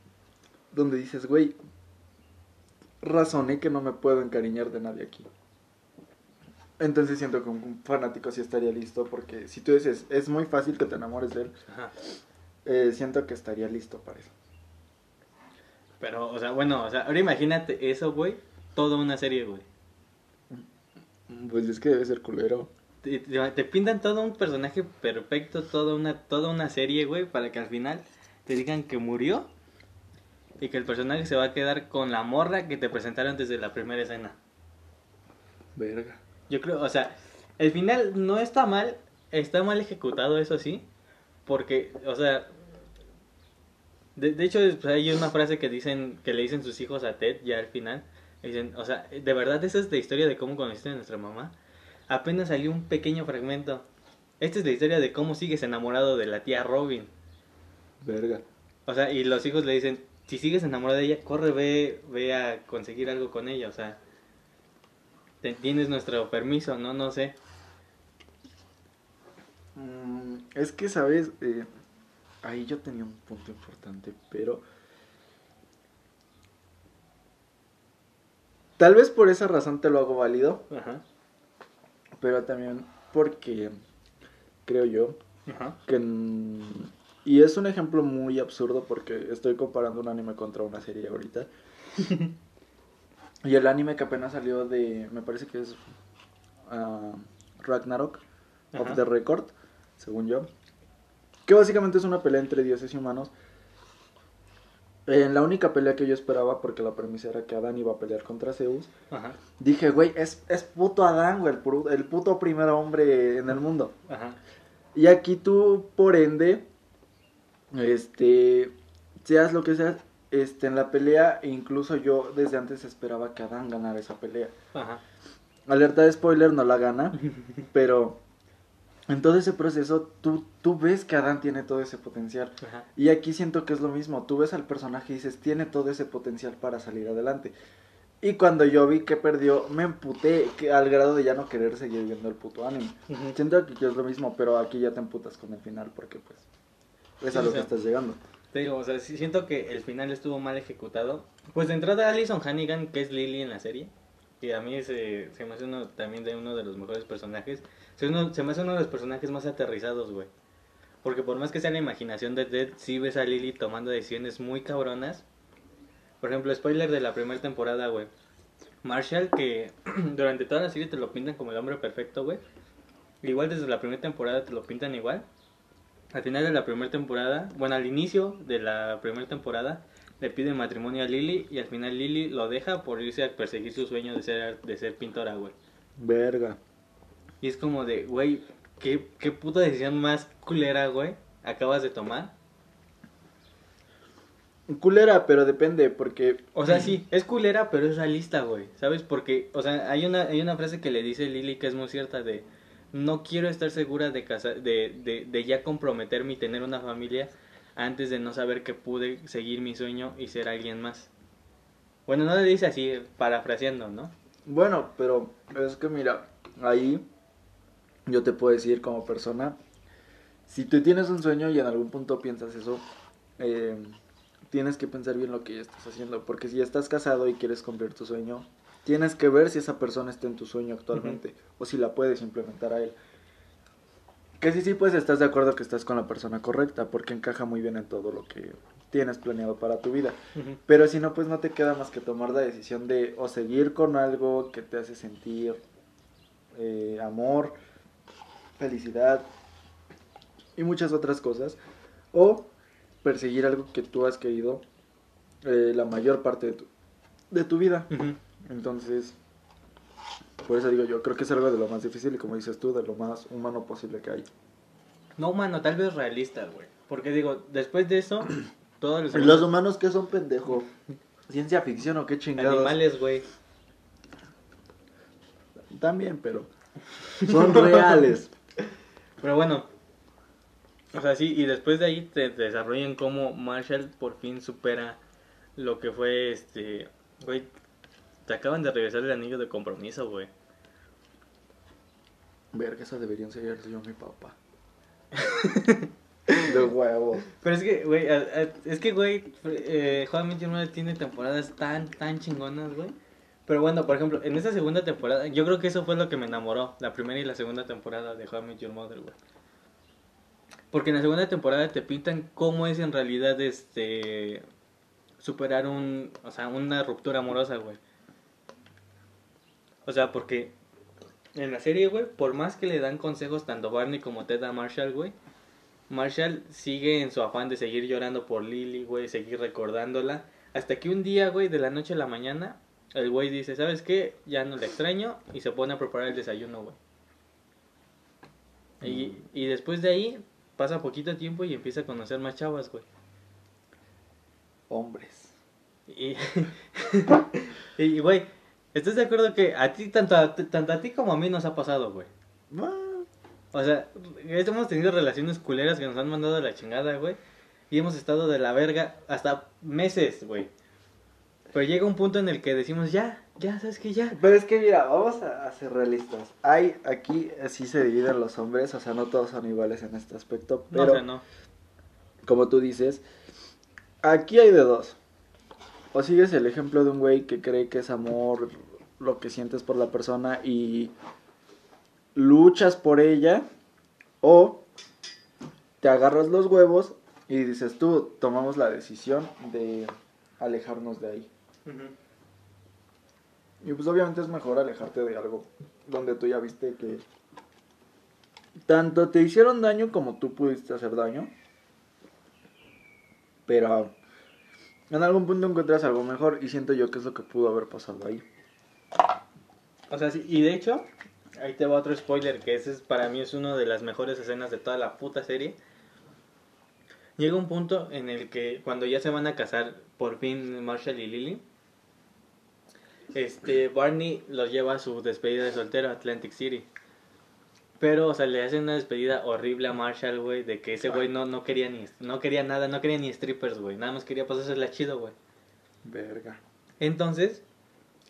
Donde dices, güey, razoné que no me puedo encariñar de nadie aquí. Entonces siento que un fanático sí estaría listo porque si tú dices, es muy fácil que te enamores de él, eh, siento que estaría listo para eso. Pero, o sea, bueno, o sea, ahora imagínate eso, güey, toda una serie, güey. Pues es que debe ser culero. Te- te pintan todo un personaje perfecto, toda una, toda una serie, güey, para que al final te digan que murió y que el personaje se va a quedar con la morra que te presentaron desde la primera escena. Verga. Yo creo, o sea, el final no está mal, está mal ejecutado, eso sí, porque, o sea, de, de hecho pues, hay una frase que dicen, que le dicen sus hijos a Ted ya al final, dicen, o sea, de verdad esa es la historia de cómo conociste a nuestra mamá, apenas salió un pequeño fragmento, esta es la historia de cómo sigues enamorado de la tía Robin, Verga. o sea, y los hijos le dicen, si sigues enamorado de ella, corre, ve, ve a conseguir algo con ella, o sea, te- tienes nuestro permiso, no, no sé. Mm, es que, ¿sabes? Eh, ahí yo tenía un punto importante, pero... Tal vez por esa razón te lo hago válido, Ajá, pero también porque creo yo ajá, que mm, y es un ejemplo muy absurdo porque estoy comparando un anime contra una serie ahorita. Y el anime que apenas salió de me parece que es ah, Ragnarok Ajá. of the Record según yo que básicamente es una pelea entre dioses y humanos. En la única pelea que yo esperaba porque la premisa era que Adán iba a pelear contra Zeus ajá, dije güey es, es puto Adán güey el, el puto primer hombre en el mundo ajá, y aquí tú, por ende, este, seas lo que seas, este, en la pelea, e incluso yo desde antes esperaba que Adán ganara esa pelea. ajá. Alerta de spoiler, no la gana, pero en todo ese proceso tú, tú ves que Adán tiene todo ese potencial. Ajá. Y aquí siento que es lo mismo, tú ves al personaje y dices, tiene todo ese potencial para salir adelante. Y cuando yo vi que perdió, me emputé que, al grado de ya no querer seguir viendo el puto anime. Siento que es lo mismo, pero aquí ya te emputas con el final porque pues es a lo o que estás llegando. Te digo, o sea, sí siento que el final estuvo mal ejecutado. Pues de entrada Alison Hannigan, que es Lily en la serie, y a mí se, se me hace uno también de uno de los mejores personajes. Se, uno- se me hace uno de los personajes más aterrizados, güey. Porque por más que sea la imaginación de Ted, sí ves a Lily tomando decisiones muy cabronas. Por ejemplo, spoiler de la primera temporada, güey. Marshall, que durante toda la serie te lo pintan como el hombre perfecto, güey. Igual desde la primera temporada te lo pintan igual. Al final de la primera temporada, bueno, al inicio de la primera temporada, le pide matrimonio a Lily y al final Lily lo deja por irse a perseguir su sueño de ser, de ser pintora, güey. Verga. Y es como de, güey, ¿qué, qué puta decisión más culera, güey, acabas de tomar. Culera, pero depende, porque... O sea, sí, es culera, pero es realista, güey, ¿sabes? Porque, o sea, hay una, hay una frase que le dice Lily que es muy cierta de, no quiero estar segura de, casa, de, de, de ya comprometerme y tener una familia antes de no saber que pude seguir mi sueño y ser alguien más. Bueno, no le dice así, parafraseando, ¿no? Bueno, pero es que mira, ahí yo te puedo decir como persona, si tú tienes un sueño y en algún punto piensas eso, eh, tienes que pensar bien lo que estás haciendo, porque si estás casado y quieres cumplir tu sueño, tienes que ver si esa persona está en tu sueño actualmente o si la puedes implementar a él. Que si sí, pues estás de acuerdo que estás con la persona correcta, porque encaja muy bien en todo lo que tienes planeado para tu vida. Ujú. Pero si no, pues no te queda más que tomar la decisión de o seguir con algo que te hace sentir eh, amor, felicidad y muchas otras cosas, o perseguir algo que tú has querido eh, la mayor parte de tu, de tu vida. Ujú. Entonces, por eso digo yo, creo que es algo de lo más difícil y como dices tú, de lo más humano posible que hay. No humano, tal vez realista, güey. Porque digo, después de eso, todos los, Los humanos que son pendejo. Ciencia ficción o qué chingados. animales, güey. También, pero son reales. Pero bueno, o sea, sí, y después de ahí te, te desarrollan cómo Marshall por fin supera lo que fue este. Güey, te acaban de regresar el anillo de compromiso, güey. Verga, esa deberían ser yo mi papá. De huevos. Pero es que, güey, es que, güey, eh, Your Mother tiene temporadas tan, tan chingonas, güey. Pero bueno, por ejemplo, en esa segunda temporada, yo creo que eso fue lo que me enamoró, la primera y la segunda temporada de How I Met Your Mother, güey. Porque en la segunda temporada te pintan cómo es en realidad, este, superar un, o sea, una ruptura amorosa, güey. O sea, porque en la serie, güey, por más que le dan consejos tanto Barney como Ted a Marshall, güey, Marshall sigue en su afán de seguir llorando por Lily, güey, seguir recordándola. Hasta que un día, güey, de la noche a la mañana, el güey dice, ¿sabes qué? Ya no la extraño y se pone a preparar el desayuno, güey. Y, y después de ahí pasa poquito tiempo y empieza a conocer más chavas, güey. Hombres. Y, y, güey, ¿estás de acuerdo que a ti, tanto a, tanto a ti como a mí nos ha pasado, güey? O sea, hemos tenido relaciones culeras que nos han mandado a la chingada, güey. Y hemos estado de la verga hasta meses, güey. Pero llega un punto en el que decimos, ya, ya, ¿sabes qué? Ya. Pero es que mira, vamos a, a ser realistas. Hay aquí así se dividen los hombres, o sea, no todos son iguales en este aspecto, No, pero o sea, no. como tú dices, aquí hay de dos. O sigues el ejemplo de un güey que cree que es amor, lo que sientes por la persona y luchas por ella, o te agarras los huevos y dices tú, tomamos la decisión de alejarnos de ahí. Y pues obviamente es mejor alejarte de algo donde tú ya viste que tanto te hicieron daño como tú pudiste hacer daño. Pero en algún punto encuentras algo mejor y siento yo que es lo que pudo haber pasado ahí. O sea, sí, y de hecho, ahí te va otro spoiler, que ese es, para mí es una de las mejores escenas de toda la puta serie. Llega un punto en el que cuando ya se van a casar, por fin Marshall y Lily, este, Barney los lleva a su despedida de soltero a Atlantic City. Pero, o sea, le hacen una despedida horrible a Marshall, güey, de que ese güey no, no quería ni, no quería nada, no quería ni strippers, güey, nada más quería pasársela chido, güey. Verga. Entonces,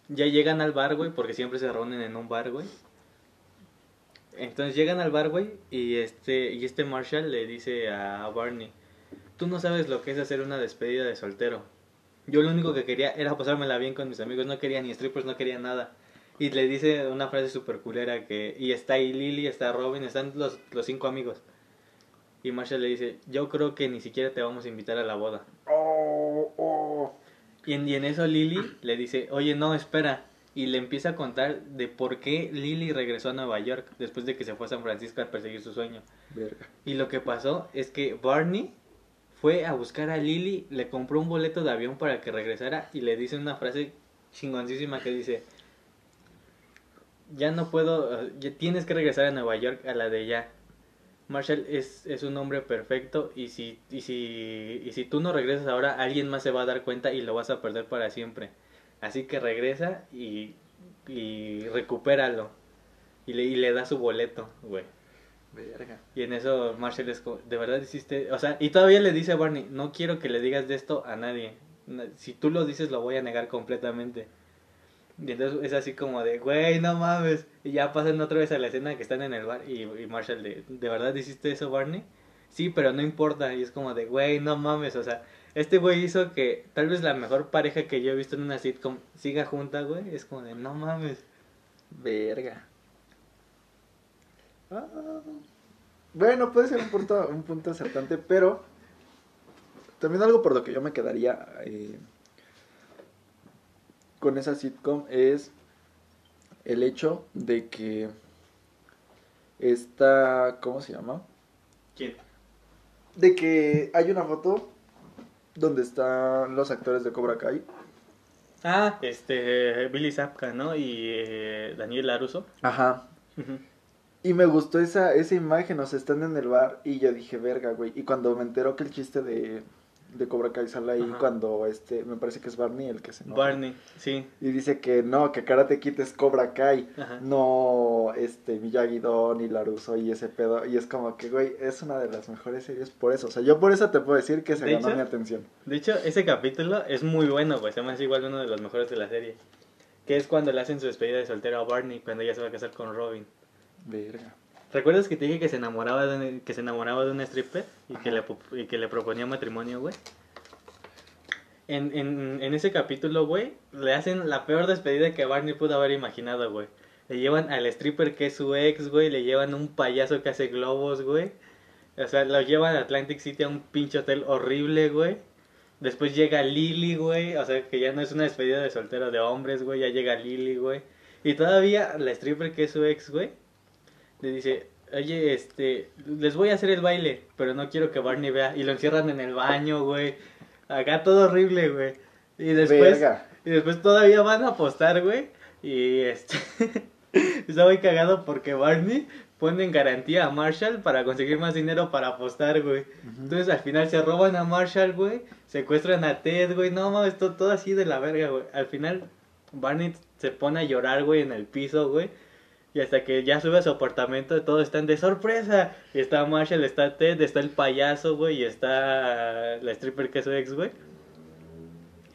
ya llegan al bar, güey, porque siempre se reúnen en un bar, güey. Entonces llegan al bar, güey, y este, y este Marshall le dice a Barney, tú no sabes lo que es hacer una despedida de soltero. Yo lo único que quería era pasármela bien con mis amigos, no quería ni strippers, no quería nada. Y le dice una frase super culera que, y está ahí Lily, está Robin, están los, los cinco amigos. Y Marshall le dice, yo creo que ni siquiera te vamos a invitar a la boda. Oh, oh. Y en, y en eso Lily le dice, oye, no, espera. Y le empieza a contar de por qué Lily regresó a Nueva York después de que se fue a San Francisco a perseguir su sueño. Verga. Y lo que pasó es que Barney fue a buscar a Lily, le compró un boleto de avión para que regresara y le dice una frase chingoncísima que dice, ya no puedo, ya tienes que regresar a Nueva York a la de ya. Marshall es, es un hombre perfecto y si, y, si, y si tú no regresas ahora, alguien más se va a dar cuenta y lo vas a perder para siempre. Así que regresa y, y recupéralo. Y le, y le da su boleto, güey. Verga. Y en eso Marshall es como, de verdad hiciste, o sea, y todavía le dice a Barney, no quiero que le digas de esto a nadie. Na- Si tú lo dices, lo voy a negar completamente. Y entonces es así como de, güey, no mames. Y ya pasan otra vez a la escena que están en el bar y, Marshall de, ¿de verdad hiciste eso, Barney? Sí, pero no importa. Y es como de, güey, no mames. O sea, este güey hizo que tal vez la mejor pareja que yo he visto en una sitcom siga junta, güey. Es como de, no mames. Verga. Ah, bueno, puede ser un punto, un punto acertante, pero también algo por lo que yo me quedaría eh, con esa sitcom es el hecho de que esta, ¿cómo se llama? ¿Quién? De que hay una foto donde están los actores de Cobra Kai. Ah, este, Billy Zapka, ¿no? Y eh, Daniel Laruso. Ajá. Y me gustó esa, esa imagen, o sea, están en el bar y yo dije, verga, güey. Y cuando me enteró que el chiste de, de Cobra Kai sale ahí, Ajá. cuando este, me parece que es Barney el que se enoja. Barney, sí. Y dice que no, que Karate Kid es Cobra Kai, Ajá. no este Miyagi-Do ni Laruso y ese pedo. Y es como que, güey, es una de las mejores series por eso. O sea, yo por eso te puedo decir que se De ganó hecho- mi atención. De hecho, ese capítulo es muy bueno, güey. Se me hace igual uno de los mejores de la serie. Que es cuando le hacen su despedida de soltero a Barney, cuando ella se va a casar con Robin. Verga. ¿Recuerdas que te dije que se enamoraba de un, que se enamoraba de una stripper y que, le, y que le proponía matrimonio, güey? En, en, en ese capítulo, güey, le hacen la peor despedida que Barney pudo haber imaginado, güey. Le llevan al stripper que es su ex, güey, le llevan un payaso que hace globos, güey. O sea, lo llevan a Atlantic City a un pinche hotel horrible, güey. Después llega Lily, güey. O sea, que ya no es una despedida de soltero de hombres, güey. Ya llega Lily, güey. Y todavía la stripper que es su ex, güey, le dice, oye, este, les voy a hacer el baile, pero no quiero que Barney vea. Y lo encierran en el baño, güey. Acá todo horrible, güey. Y después, Verga. y después todavía van a apostar, güey. Y este, está muy cagado porque Barney pone en garantía a Marshall para conseguir más dinero para apostar, güey. Entonces al final se roban a Marshall, güey. Secuestran a Ted, güey. No mames, todo, todo así de la verga, güey. Al final Barney se pone a llorar, güey, en el piso, güey. Y hasta que ya sube a su apartamento, todos están de sorpresa. Y está Marshall, está Ted, está el payaso, güey. Y está la stripper que es su ex, güey.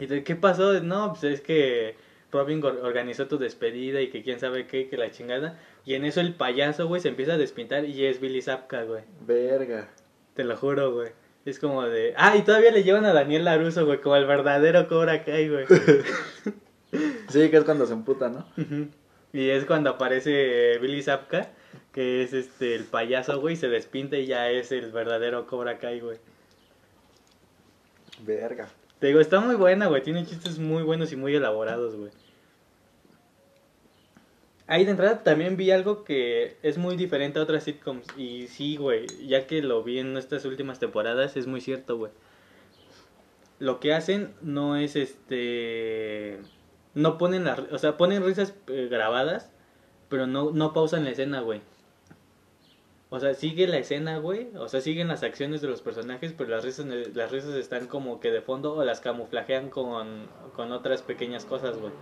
¿Y de qué pasó? No, pues es que Robin or- organizó tu despedida y que quién sabe qué, que la chingada. Y en eso el payaso, güey, se empieza a despintar y es Billy Zapka, güey. Verga. Te lo juro, güey. Es como de... Ah, y todavía le llevan a Daniel Laruso, güey, como el verdadero Cobra Kai, güey. Sí, que es cuando se emputa, ¿no? Ujú. Y es cuando aparece Billy Zapka, que es este el payaso, güey, se despinta y ya es el verdadero Cobra Kai, güey. Verga. Te digo, está muy buena, güey. Tiene chistes muy buenos y muy elaborados, güey. Ahí de entrada también vi algo que es muy diferente a otras sitcoms. Y sí, güey, ya que lo vi en estas últimas temporadas, es muy cierto, güey. Lo que hacen no es este. No ponen las. O sea, ponen risas eh, grabadas, pero no, no pausan la escena, güey. O sea, sigue la escena, güey. O sea, siguen las acciones de los personajes, pero las risas, las risas están como que de fondo o las camuflajean con, con otras pequeñas cosas, güey.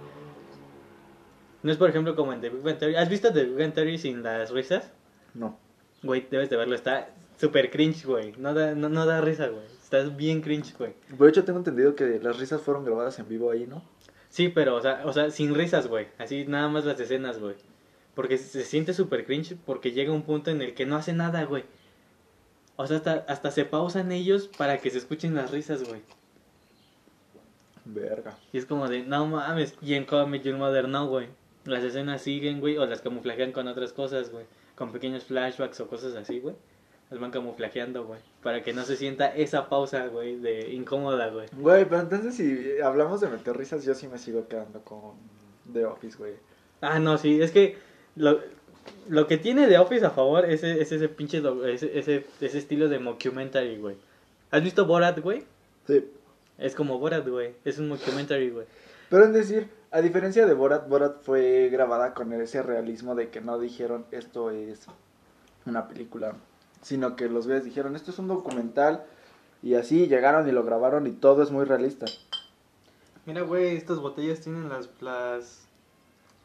No es, por ejemplo, como en The Big Bang Theory. ¿Has visto The Big Bang Theory sin las risas? No. Güey, debes de verlo. Está súper cringe, güey. No da, no, no da risa, güey. Estás bien cringe, güey. De hecho, tengo entendido que las risas fueron grabadas en vivo ahí, ¿no? Sí, pero, o sea, o sea, sin risas, güey. Así nada más las escenas, güey. Porque se siente súper cringe porque llega un punto en el que no hace nada, güey. O sea, hasta, hasta se pausan ellos para que se escuchen las risas, güey. Verga. Y es como de, no mames. Y en Call Me Your Mother no, güey. Las escenas siguen, güey, o las camuflajean con otras cosas, güey. Con pequeños flashbacks o cosas así, güey. Las van camuflajeando, güey. Para que no se sienta esa pausa, güey, de incómoda, güey. Güey, pero entonces si hablamos de meter risas, yo sí me sigo quedando con The Office, güey. Ah, no, sí, es que lo, lo que tiene The Office a favor es, es ese pinche, ese, ese, ese estilo de mockumentary, güey. ¿Has visto Borat, güey? Sí. Es como Borat, güey. Es un mockumentary, güey. Pero es decir, a diferencia de Borat, Borat fue grabada con ese realismo de que no dijeron esto es una película, sino que los güeyes dijeron esto es un documental y así llegaron y lo grabaron y todo es muy realista. Mira, güey, estas botellas tienen las, las...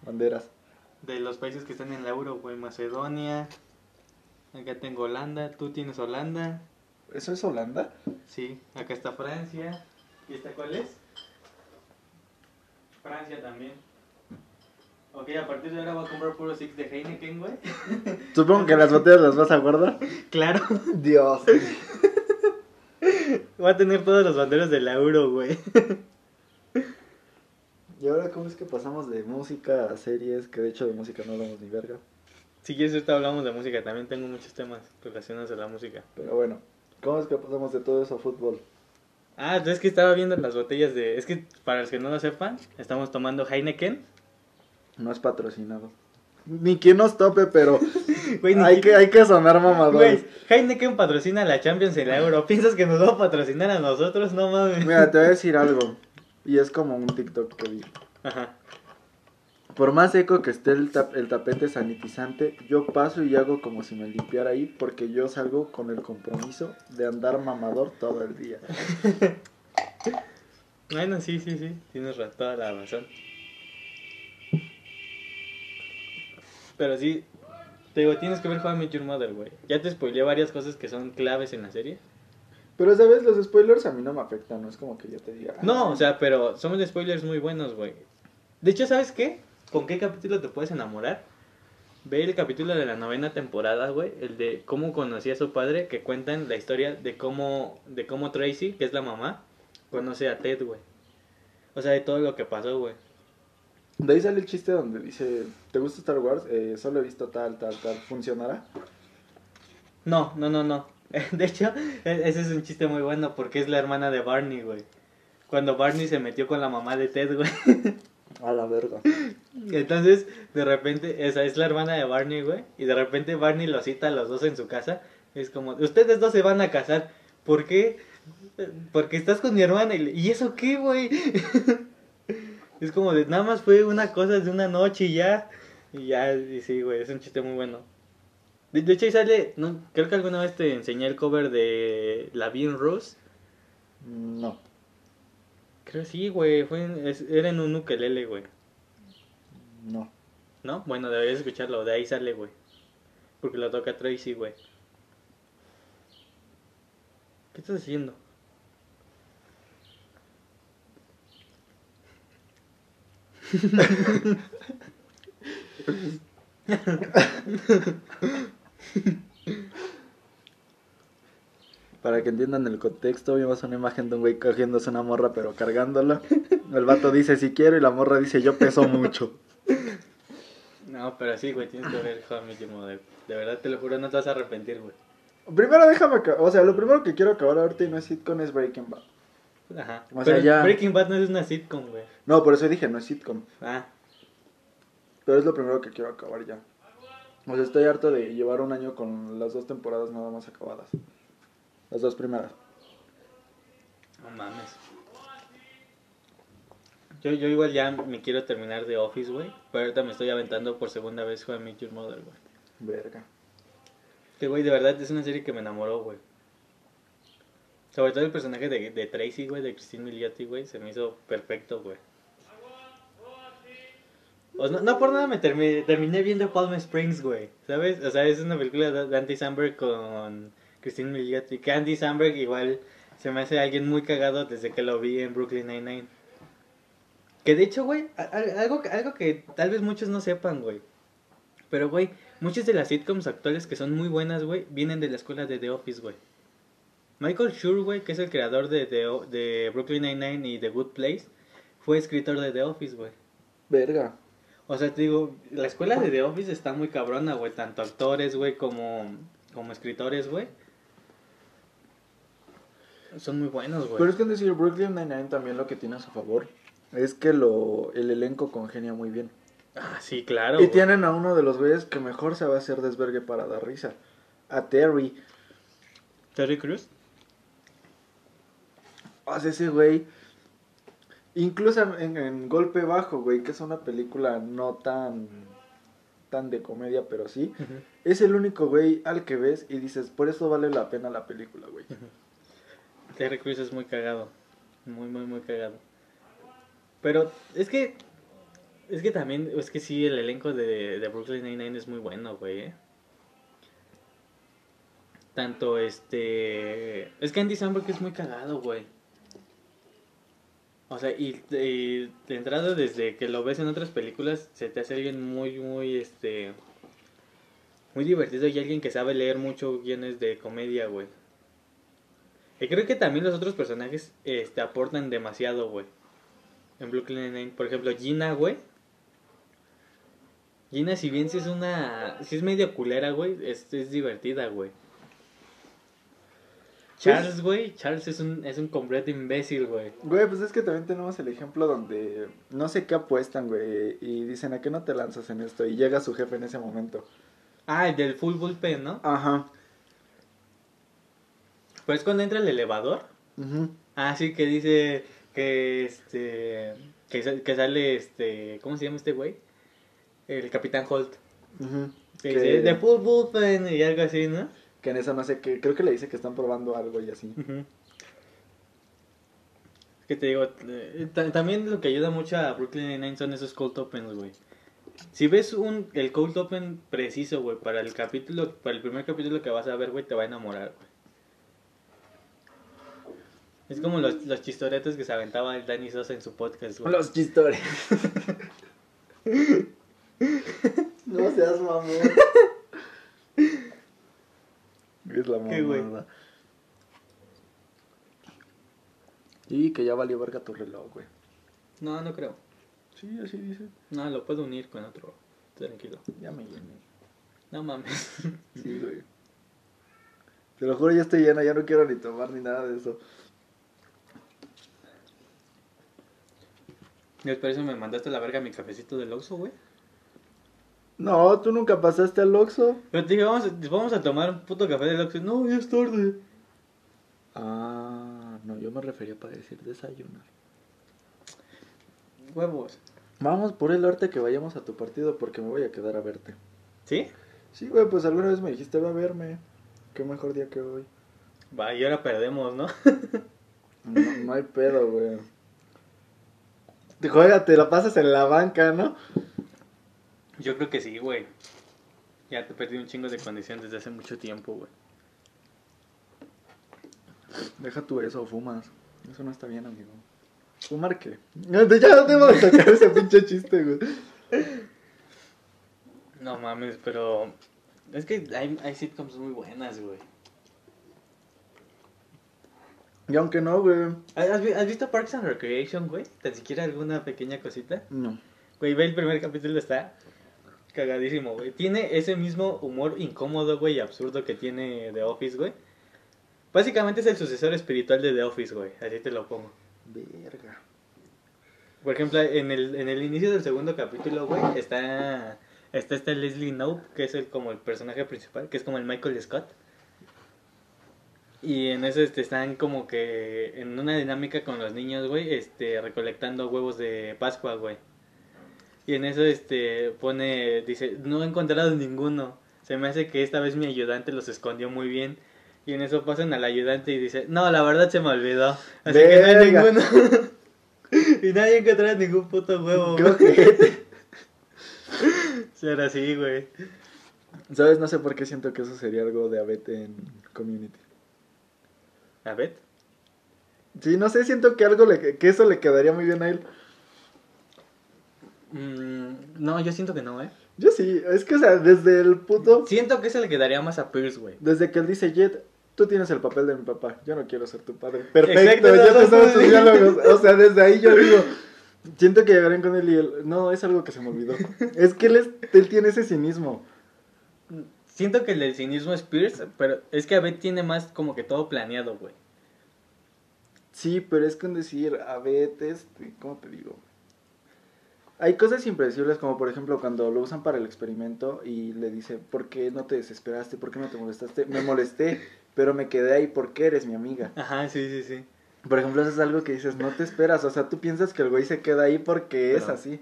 Banderas. de los países que están en la Euro, güey. Macedonia. Acá tengo Holanda. Tú tienes Holanda. ¿Eso es Holanda? Sí. Acá está Francia. ¿Y esta cuál es? Francia también. Ok, a partir de ahora voy a comprar puro Six de Heineken, güey. Supongo que las botellas las vas a guardar. Claro. Dios. Voy a tener todos los banderos de la Euro, güey. ¿Y ahora cómo es que pasamos de música a series? Que de hecho de música no hablamos ni verga. Si quieres, ahorita hablamos de música. También tengo muchos temas relacionados a la música. Pero bueno, ¿cómo es que pasamos de todo eso a fútbol? Ah, es que estaba viendo las botellas de... Es que para los que no lo sepan, estamos tomando Heineken. No es patrocinado. Ni quien nos tope, pero Güey, hay, que, hay que sonar mamadores. Güey, Heineken patrocina a la Champions y la Euro. ¿Piensas que nos va a patrocinar a nosotros? No mames. Mira, te voy a decir algo. Y es como un TikTok que vi. Ajá. Por más seco que esté el, tap- el tapete sanitizante, yo paso y hago como si me limpiara ahí porque yo salgo con el compromiso de andar mamador todo el día. Bueno, sí, sí, sí. Tienes toda la razón. Pero sí, te digo, tienes que ver How I Met Your Mother, güey. Ya te spoileé varias cosas que son claves en la serie. Pero, ¿sabes? Los spoilers a mí no me afectan, no es como que yo te diga. No, "Ah, o sea, pero son spoilers muy buenos, güey. De hecho, ¿sabes qué? ¿Con qué capítulo te puedes enamorar? Ve el capítulo de la novena temporada, güey, el de cómo conocí a su padre, que cuentan la historia de cómo, de cómo Tracy, que es la mamá, conoce a Ted, güey. O sea, de todo lo que pasó, güey. De ahí sale el chiste donde dice, ¿te gusta Star Wars? Eh, solo he visto tal, tal, tal. ¿Funcionará? No, no, no, no. De hecho, e- ese es un chiste muy bueno porque es la hermana de Barney, güey. Cuando Barney se metió con la mamá de Ted, güey. A la verga. Entonces, de repente, esa es la hermana de Barney, güey. Y de repente Barney los cita a los dos en su casa. Es como, ustedes dos se van a casar. ¿Por qué? Porque estás con mi hermana. Y, ¿Y eso qué, güey? es como de, nada más fue una cosa de una noche y ya. Y ya, y sí, güey, es un chiste muy bueno. De, de hecho, ahí sale, no, creo que alguna vez te enseñé el cover de La en Rose. No. Creo sí, güey, fue en- es- era en un ukelele, güey. No. ¿No? Bueno, deberías escucharlo, de ahí sale, güey. Porque lo toca Tracy, güey. ¿Qué estás haciendo? Para que entiendan el contexto, vimos una imagen de un güey cogiéndose una morra pero cargándola. El vato dice si quiero y la morra dice yo peso mucho. No, pero sí, güey, tienes que ver How I. De verdad, te lo juro, no te vas a arrepentir, güey. Primero déjame acabar, o sea, lo primero que quiero acabar ahorita y no es sitcom es Breaking Bad. Ajá. O sea, pero ya- Breaking Bad no es una sitcom, güey. No, por eso dije no es sitcom. Ah, Pero es lo primero que quiero acabar ya. O sea, estoy harto de llevar un año con las dos temporadas nada más acabadas. Las dos primeras. no mames. Yo, yo igual ya me quiero terminar de Office, güey. Pero ahorita me estoy aventando por segunda vez I Met Your Mother, güey. Verga. Que, güey, de verdad es una serie que me enamoró, güey. Sobre todo el personaje de, de Tracy, güey, de Christine Milioti, güey, se me hizo perfecto, güey. O sea, no, no por nada me termi- terminé viendo Palm Springs, güey, ¿sabes? O sea, es una película de, Andy Samberg con Christine Milioti. Que Andy Samberg igual se me hace alguien muy cagado desde que lo vi en Brooklyn Nine-Nine. Que de hecho, güey, algo, algo que tal vez muchos no sepan, güey. Pero, güey, muchas de las sitcoms actuales que son muy buenas, güey, vienen de la escuela de The Office, güey. Michael Schur, que es el creador de, The O- de Brooklyn Nine-Nine y The Good Place, fue escritor de The Office, güey. Verga. O sea, te digo, la escuela de The Office está muy cabrona, güey. Tanto actores, güey, como, como escritores, güey. Son muy buenos, güey. Pero es que en decir Brooklyn Nine-Nine también lo que tiene a su favor es que lo, el elenco congenia muy bien. Ah, sí, claro. y tienen a uno de los güeyes que mejor se va a hacer desvergue para dar risa. A Terry. Terry Crews. O sea, ese güey. Incluso en, en Golpe Bajo, güey, que es una película no tan. tan de comedia, pero sí. Es el único güey al que ves y dices, por eso vale la pena la película, güey. Terry Crews es muy cagado. Muy, muy, muy cagado. Pero es que Es que también, es que sí, el elenco de, de Brooklyn Nine-Nine es muy bueno, güey, ¿eh? Tanto este... Es que Andy Samberg es muy cagado, güey. O sea, y, y de entrada desde que lo ves en otras películas, se te hace alguien muy, muy, este... Muy divertido y alguien que sabe leer mucho guiones de comedia, güey. Y creo que también los otros personajes este, aportan demasiado, güey. En Brooklyn Nine-Nine. Por ejemplo, Gina, güey. Gina, si bien si es una... Si es medio culera, güey, es, es divertida, güey. Charles, güey, Charles es un, es un completo imbécil, güey. Güey, pues es que también tenemos el ejemplo donde no sé qué apuestan, güey, y dicen, ¿a qué no te lanzas en esto? Y llega su jefe en ese momento. Ah, el del full bullpen, ¿no? Ajá. Pues cuando entra el elevador. ujú. Ah, sí, que dice que este... Que, sa- que sale este... ¿Cómo se llama este güey? El Capitán Holt. Ujú. Que Que- dice, de full bullpen y algo así, ¿no? Que en esa no sé qué, creo que le dice que están probando algo y así. Es que te digo, eh, ta- también lo que ayuda mucho a Brooklyn Nine-Nine son esos cold opens, güey. Si ves un, el cold open preciso, güey, para el capítulo, para el primer capítulo que vas a ver, güey, te va a enamorar, güey. Es como los, los chistoretos que se aventaba el Danny Sosa en su podcast, güey. Los chistores. no seas mamón. Es la mamada. Y que ya valió verga tu reloj, güey. No, no creo. Sí, así dice. No, lo puedo unir con otro. Tranquilo. Ya me llené. No mames. Sí, güey. Te lo juro, ya estoy llena, ya no quiero ni tomar ni nada de eso. Y por eso me mandaste a la verga mi cafecito del Oxxo, güey. No, tú nunca pasaste al Oxxo. Pero te dije, vamos a, vamos a tomar un puto café del Oxxo. No, ya es tarde. Ah, no, yo me refería para decir desayunar. Huevos. Vamos por el arte que vayamos a tu partido porque me voy a quedar a verte. ¿Sí? Sí, güey, pues alguna vez me dijiste, va a verme. Qué mejor día que hoy. Va, y ahora perdemos, ¿no? No, no hay pedo, güey. Te juega, te la pasas en la banca, ¿no? Yo creo que sí, güey. Ya te perdí un chingo de condición desde hace mucho tiempo, güey. Deja tú eso, fumas. Eso no está bien, amigo. ¿Fumar qué? Ya no debo de sacar ese pinche chiste, güey. No mames, pero... Es que hay, hay sitcoms muy buenas, güey. Y aunque no, güey. ¿Has, vi- has visto Parks and Recreation, güey? ¿Tan siquiera alguna pequeña cosita? No. Güey, ve el primer capítulo, está cagadísimo, güey. Tiene ese mismo humor incómodo, güey, y absurdo que tiene The Office, güey. Básicamente es el sucesor espiritual de The Office, güey. Así te lo pongo. Verga. Por ejemplo, en el, en el inicio del segundo capítulo, güey, está, está este Leslie Knope, que es el, como el personaje principal, que es como el Michael Scott. Y en eso este, están como que en una dinámica con los niños, güey, este, recolectando huevos de Pascua, güey. Y en eso este pone, dice, no he encontrado ninguno. Se me hace que esta vez mi ayudante los escondió muy bien. Y en eso pasan al ayudante y dice, no, la verdad se me olvidó. Así que no hay ninguno. y nadie encontró ningún puto huevo. Qué. Será así, güey. ¿Sabes? No sé por qué siento que eso sería algo de abete en Community. A ver. Sí, no sé, siento que algo le, que eso le quedaría muy bien a él. Mm, no, yo siento que no, ¿eh? Yo sí, es que, o sea, desde el puto. Siento que se le quedaría más a Pierce, güey. Desde que él dice, Jet, tú tienes el papel de mi papá. Yo no quiero ser tu padre. Exacto, Perfecto, ya no, te sabes tus diálogos. O sea, desde ahí yo digo. Siento que llegarían con él y él. No, es algo que se me olvidó. Es que él, es, él tiene ese cinismo. Siento que el del cinismo es Pierce, pero es que Abed tiene más como que todo planeado, güey. Sí, pero es con decir, a ver, este, ¿cómo te digo? Hay cosas impredecibles, como por ejemplo cuando lo usan para el experimento y le dice, ¿por qué no te desesperaste? ¿Por qué no te molestaste? Me molesté, pero me quedé ahí porque eres mi amiga. Ajá, sí, sí, sí. Por ejemplo, eso es algo que dices, no te esperas, o sea, tú piensas que el güey se queda ahí porque es así.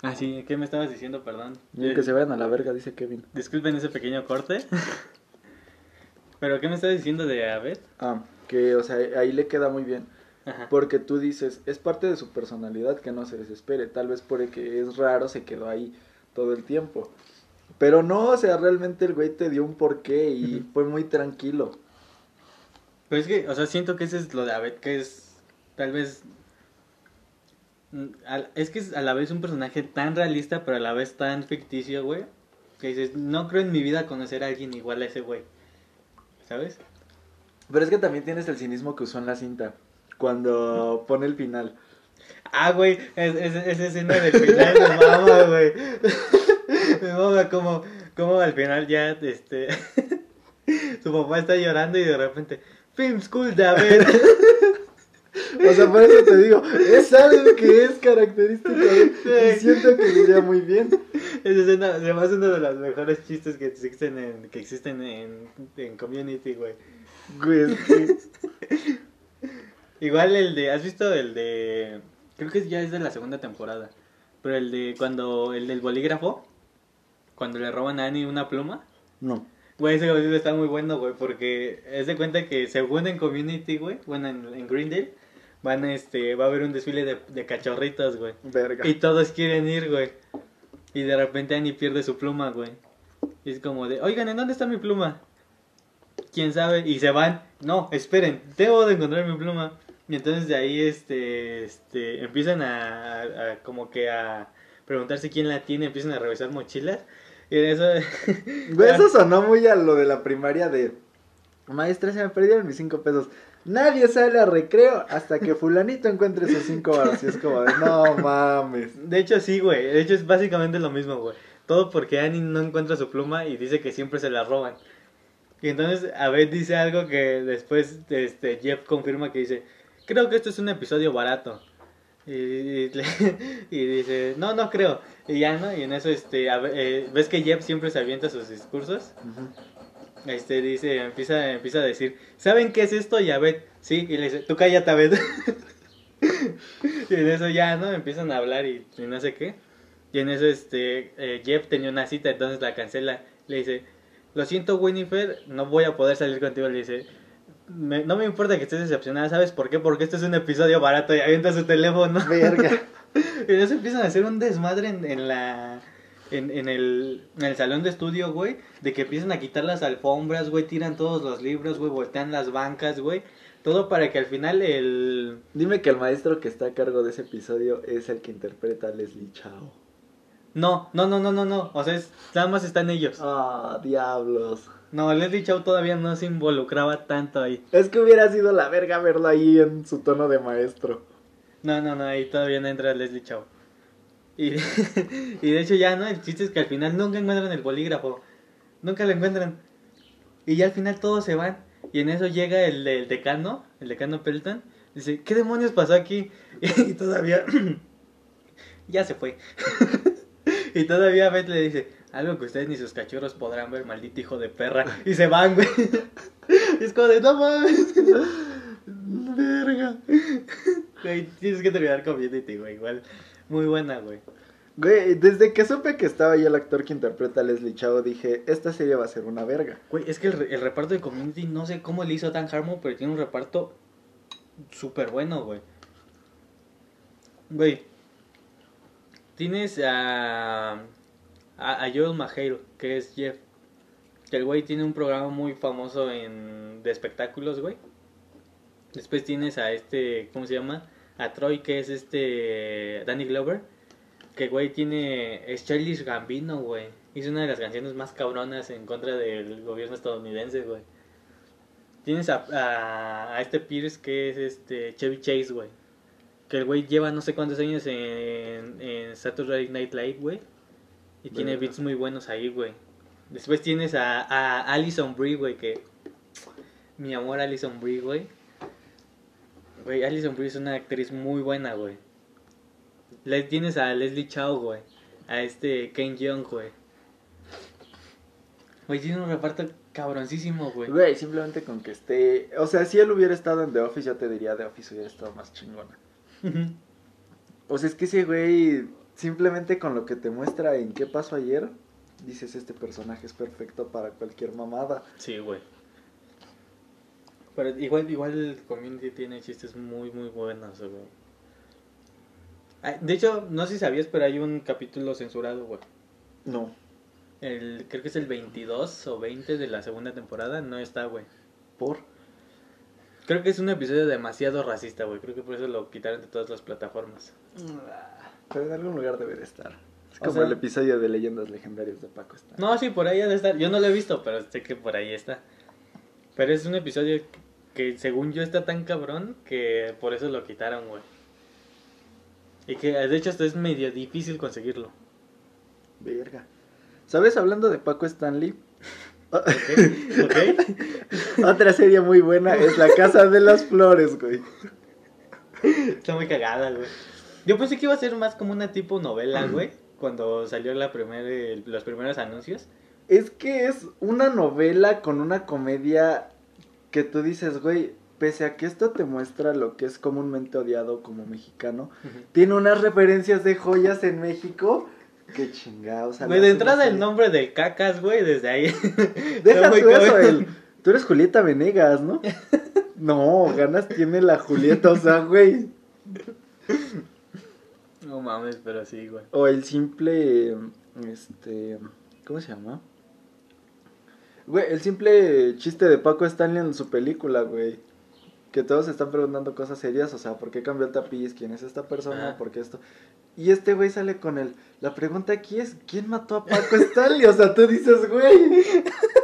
Ah, sí, ¿qué me estabas diciendo? Perdón. Y que se vayan a la verga, dice Kevin. Disculpen ese pequeño corte. pero ¿qué me estabas diciendo de Abed? Ah, que, o sea, ahí le queda muy bien. Ajá. Porque tú dices, es parte de su personalidad que no se desespere. Tal vez porque es raro se quedó ahí todo el tiempo. Pero no, o sea, realmente el güey te dio un porqué y fue muy tranquilo. Pero es que, o sea, siento que ese es lo de Abed, que es tal vez... mm, Es que es a la vez un personaje tan realista, pero a la vez tan ficticio, güey. Que dices, no creo en mi vida conocer a alguien igual a ese güey. ¿Sabes? Pero es que también tienes el cinismo que usó en la cinta. Cuando pone el final. Ah, güey, es- es- esa escena del final me mama, güey. Me mama como, como al final ya, este... Su papá está llorando y de repente... Film School de Abed. O sea, por eso te digo, es algo que es característico y siento que iría muy bien. Esa escena además es uno de los mejores chistes que existen en, que existen en, en Community, güey. Igual el de, ¿has visto el de, creo que ya es de la segunda temporada, pero el de cuando, el del bolígrafo, cuando le roban a Annie una pluma, No. güey, ese capítulo está muy bueno, güey, porque es de cuenta que según en Community, güey, bueno, en, en Greendale, van, este, va a haber un desfile de, de cachorritos, güey. Verga. Y todos quieren ir, güey. Y de repente Annie pierde su pluma, güey. Y es como de, oigan, ¿en dónde está mi pluma? ¿Quién sabe? Y se van. No, esperen, debo de encontrar mi pluma. Y entonces de ahí, este, este, empiezan a, a- a como que a preguntarse quién la tiene, empiezan a revisar mochilas. Y en eso... Eso sonó muy a lo de la primaria de... Maestra, se me perdieron mis cinco pesos. Nadie sale a recreo hasta que fulanito encuentre sus cinco baros. Y es como de, no mames. De hecho, sí, güey. De hecho, es básicamente lo mismo, güey. Todo porque Annie no encuentra su pluma y dice que siempre se la roban. Y entonces Abed dice algo que después este, Jeff confirma que dice, creo que esto es un episodio barato. Y, y y dice, no, no creo. Y ya, ¿no? Y en eso, este, Abed- eh, ¿ves que Jeff siempre se avienta sus discursos? Este dice, empieza, empieza a decir, ¿saben qué es esto? Y Abed, sí, y le dice, tú cállate, Abed. y en eso ya, ¿no? Empiezan a hablar y, y no sé qué. Y en eso, este, eh, Jeff tenía una cita, entonces la cancela. Le dice, lo siento, Winifred, no voy a poder salir contigo. Le dice, "Me- no me importa que estés decepcionada, ¿sabes por qué? Porque este es un episodio barato y avienta su teléfono. Verga. Y eso empiezan a hacer un desmadre en, en la... En, en, el, en el salón de estudio, güey, de que empiezan a quitar las alfombras, güey, tiran todos los libros, güey, voltean las bancas, güey. Todo para que al final el... Dime que el maestro que está a cargo de ese episodio es el que interpreta a Leslie Chao. No, no, no, no, no, no. O sea, es- nada más están ellos. Ah, diablos. No, Leslie Chow todavía no se involucraba tanto ahí. Es que hubiera sido la verga verlo ahí en su tono de maestro. No, no, no, ahí todavía no entra Leslie Chow. Y, y de hecho ya, ¿no? El chiste es que al final nunca encuentran el bolígrafo. Nunca lo encuentran. Y ya al final todos se van. Y en eso llega el, el decano, el decano Pelton. Dice, ¿qué demonios pasó aquí? Y, todavía... ya se fue. y todavía Beth le dice, algo que ustedes ni sus cachorros podrán ver, maldito hijo de perra. Y se van, güey. Es como de, no mames. Verga. Güey, tienes que terminar Community, güey. Igual, muy buena, güey. Güey, desde que supe que estaba ahí el actor que interpreta a Leslie Chao, dije, esta serie va a ser una verga. Güey, es que el, el reparto de Community, no sé cómo le hizo Dan Harmon, pero tiene un reparto súper bueno, güey. Güey, tienes a, a, a Joel McHale, que es Jeff. Que el güey tiene un programa muy famoso en, de espectáculos, güey. Después tienes a este, ¿cómo se llama? A Troy, que es este Danny Glover. Que güey tiene. Es Charlie Gambino, güey. Hizo una de las canciones más cabronas en contra del gobierno estadounidense, güey. Tienes a, a, a este Pierce que es este Chevy Chase, güey. Que el güey lleva no sé cuántos años en, en Saturday Night Live, güey. Y tiene beats muy buenos ahí, güey. Después tienes a, a Alison Brie, güey, que... Mi amor Alison Brie, güey. Güey, Alison Brie es una actriz muy buena, güey. Le tienes a Leslie Chow, güey. A este Ken Jeong, güey. Güey, tiene un reparto cabroncísimo, güey. Güey, simplemente con que esté... O sea, si él hubiera estado en The Office, yo te diría The Office hubiera estado más chingona. O sea, es que ese güey, simplemente con lo que te muestra en qué pasó ayer, dices, este personaje es perfecto para cualquier mamada. sí, güey. Pero igual, igual el community tiene chistes muy, muy buenos, güey. De hecho, no sé si sabías, pero hay un capítulo censurado, güey. No. El, creo que es el 22 o 20 de la segunda temporada, no está, güey. ¿Por? Creo que es un episodio demasiado racista, güey. Creo que por eso lo quitaron de todas las plataformas. Pero en algún lugar debe de estar. Es O como sea- el episodio de Leyendas Legendarias de Paco está. No, sí, por ahí ha de estar. Yo no lo he visto, pero sé que por ahí está. Pero es un episodio que según yo está tan cabrón que por eso lo quitaron, güey. Y que de hecho hasta es medio difícil conseguirlo. Verga. ¿Sabes? Hablando de Paco Stanley, ¿Ok? ¿Ok? otra serie muy buena es La Casa de las Flores, güey. Está muy cagada, güey. Yo pensé que iba a ser más como una tipo novela, güey. Cuando salió la primer, los primeros anuncios. Es que es una novela con una comedia que tú dices, güey, pese a que esto te muestra lo que es comúnmente odiado como mexicano, tiene unas referencias de joyas en México. Qué chingados. Güey, de entrada el nombre del cacas, güey, desde ahí. Deja tú eso, el- Tú eres Julieta Venegas, ¿no? No, ganas tiene la Julieta, o sea, güey. No mames, pero sí, güey. O el simple, este, ¿cómo se llama? Güey, el simple chiste de Paco Stanley en su película, güey. Que todos se están preguntando cosas serias, o sea, ¿por qué cambió el tapiz? ¿Quién es esta persona? Ajá. ¿Por qué esto? Y este güey sale con el, la pregunta aquí es, ¿quién mató a Paco Stanley? O sea, tú dices, güey.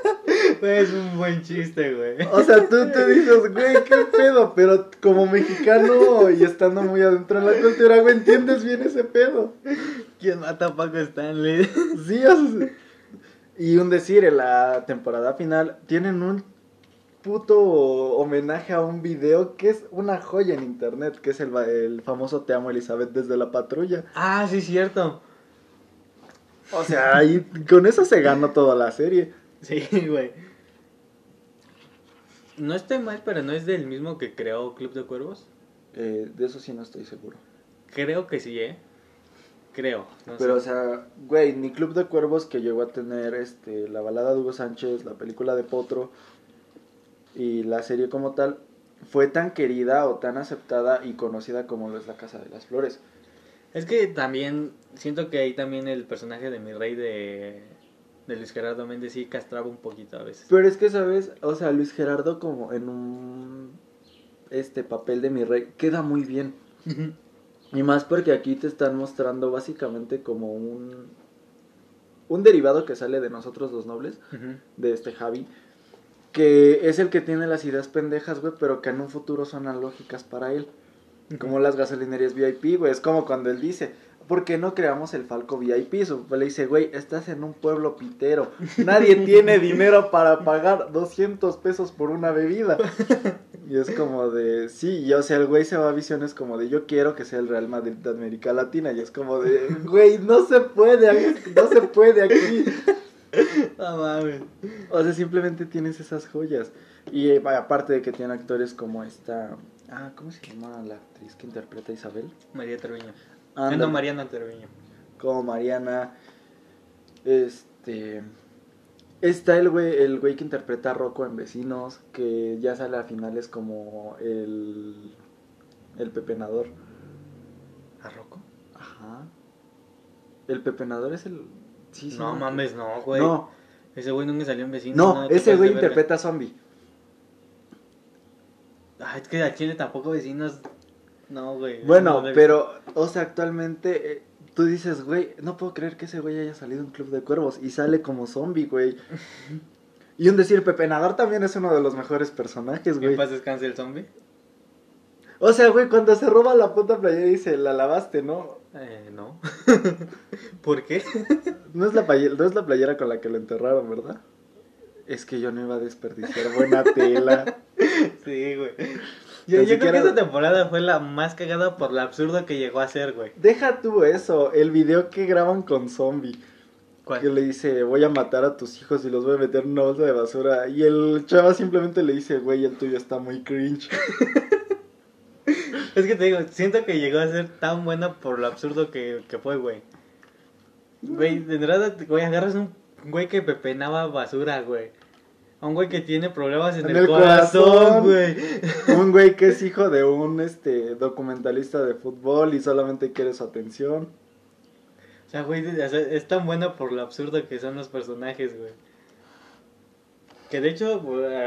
Es un buen chiste, güey. O sea, tú te dices, güey, qué pedo, pero como mexicano y estando muy adentro de la cultura, güey, entiendes bien ese pedo. ¿Quién mata a Paco Stanley? Sí, o sea, y un decir, en la temporada final tienen un puto homenaje a un video que es una joya en internet, que es el, el famoso Te amo Elizabeth desde la patrulla. Ah, sí, cierto. O sea, ahí con eso se ganó toda la serie. Sí, güey. No estoy mal, pero no es del mismo que creó Club de Cuervos. Eh, de eso sí no estoy seguro. Creo que sí, ¿eh? Creo. no Pero, o sea, güey, ni Club de Cuervos que llegó a tener este la balada de Hugo Sánchez, la película de Potro y la serie como tal, fue tan querida o tan aceptada y conocida como lo es La Casa de las Flores. Es que también siento que ahí también el personaje de mi rey de, de Luis Gerardo Méndez sí castraba un poquito a veces. Pero es que, ¿sabes? O sea, Luis Gerardo como en un este papel de mi rey queda muy bien. Y más porque aquí te están mostrando básicamente como un un derivado que sale de nosotros los nobles. De este Javi, que es el que tiene las ideas pendejas, güey, pero que en un futuro son lógicas para él. Como las gasolinerías VIP, güey, es como cuando él dice, ¿por qué no creamos el Falco VIP? Le dice, güey, estás en un pueblo pitero, nadie tiene dinero para pagar 200 pesos por una bebida. Y es como de, sí, y o sea, el güey se va a visiones como de, yo quiero que sea el Real Madrid de América Latina, y es como de, güey, no se puede, no se puede aquí. No mames. O sea, simplemente tienes esas joyas. Y eh, aparte de que tiene actores como esta. Ah, ¿cómo se llama la actriz que interpreta a Isabel? María Treviño. No, Mariana Treviño. Como Mariana. Este. Está el güey, el güey que interpreta a Rocco en Vecinos, que ya sale a finales como el. El pepenador. ¿A Rocco? Ajá. El pepenador es el. Sí, sí, no mames, no, güey. No, Ese güey nunca salió en vecino. no, ese güey interpreta a zombie. Ah, es que a Chile tampoco vecinos. No, güey. Bueno, no pero, o sea, actualmente eh, tú dices, güey, no puedo creer que ese güey haya salido en Club de Cuervos y sale como zombie, güey. Y un decir, Pepe Nadar también es uno de los mejores personajes, visto. ¿Qué güey. pasa, descanse el zombie? O sea, güey, cuando se roba la puta playera dice, la lavaste, ¿no? Eh, no. ¿Por qué? No es, la playera, no es la playera con la que lo enterraron, ¿verdad? Es que yo no iba a desperdiciar buena tela. Sí, güey. Yo, creo que esta temporada fue la más cagada por lo absurdo que llegó a ser, güey. Deja tú eso, el video que graban con zombie. ¿Cuál? Que le dice, voy a matar a tus hijos y los voy a meter en una bolsa de basura. Y el chava simplemente le dice, güey, el tuyo está muy cringe. Es que te digo, siento que llegó a ser tan buena por lo absurdo que, que fue, güey. Güey, de entrada, güey, agarras un güey que pepenaba basura, güey. A un güey que tiene problemas en, En el, el corazón, güey. Un güey que es hijo de un este documentalista de fútbol y solamente quiere su atención. O sea, güey, es tan buena por lo absurdo que son los personajes, güey. Que de hecho,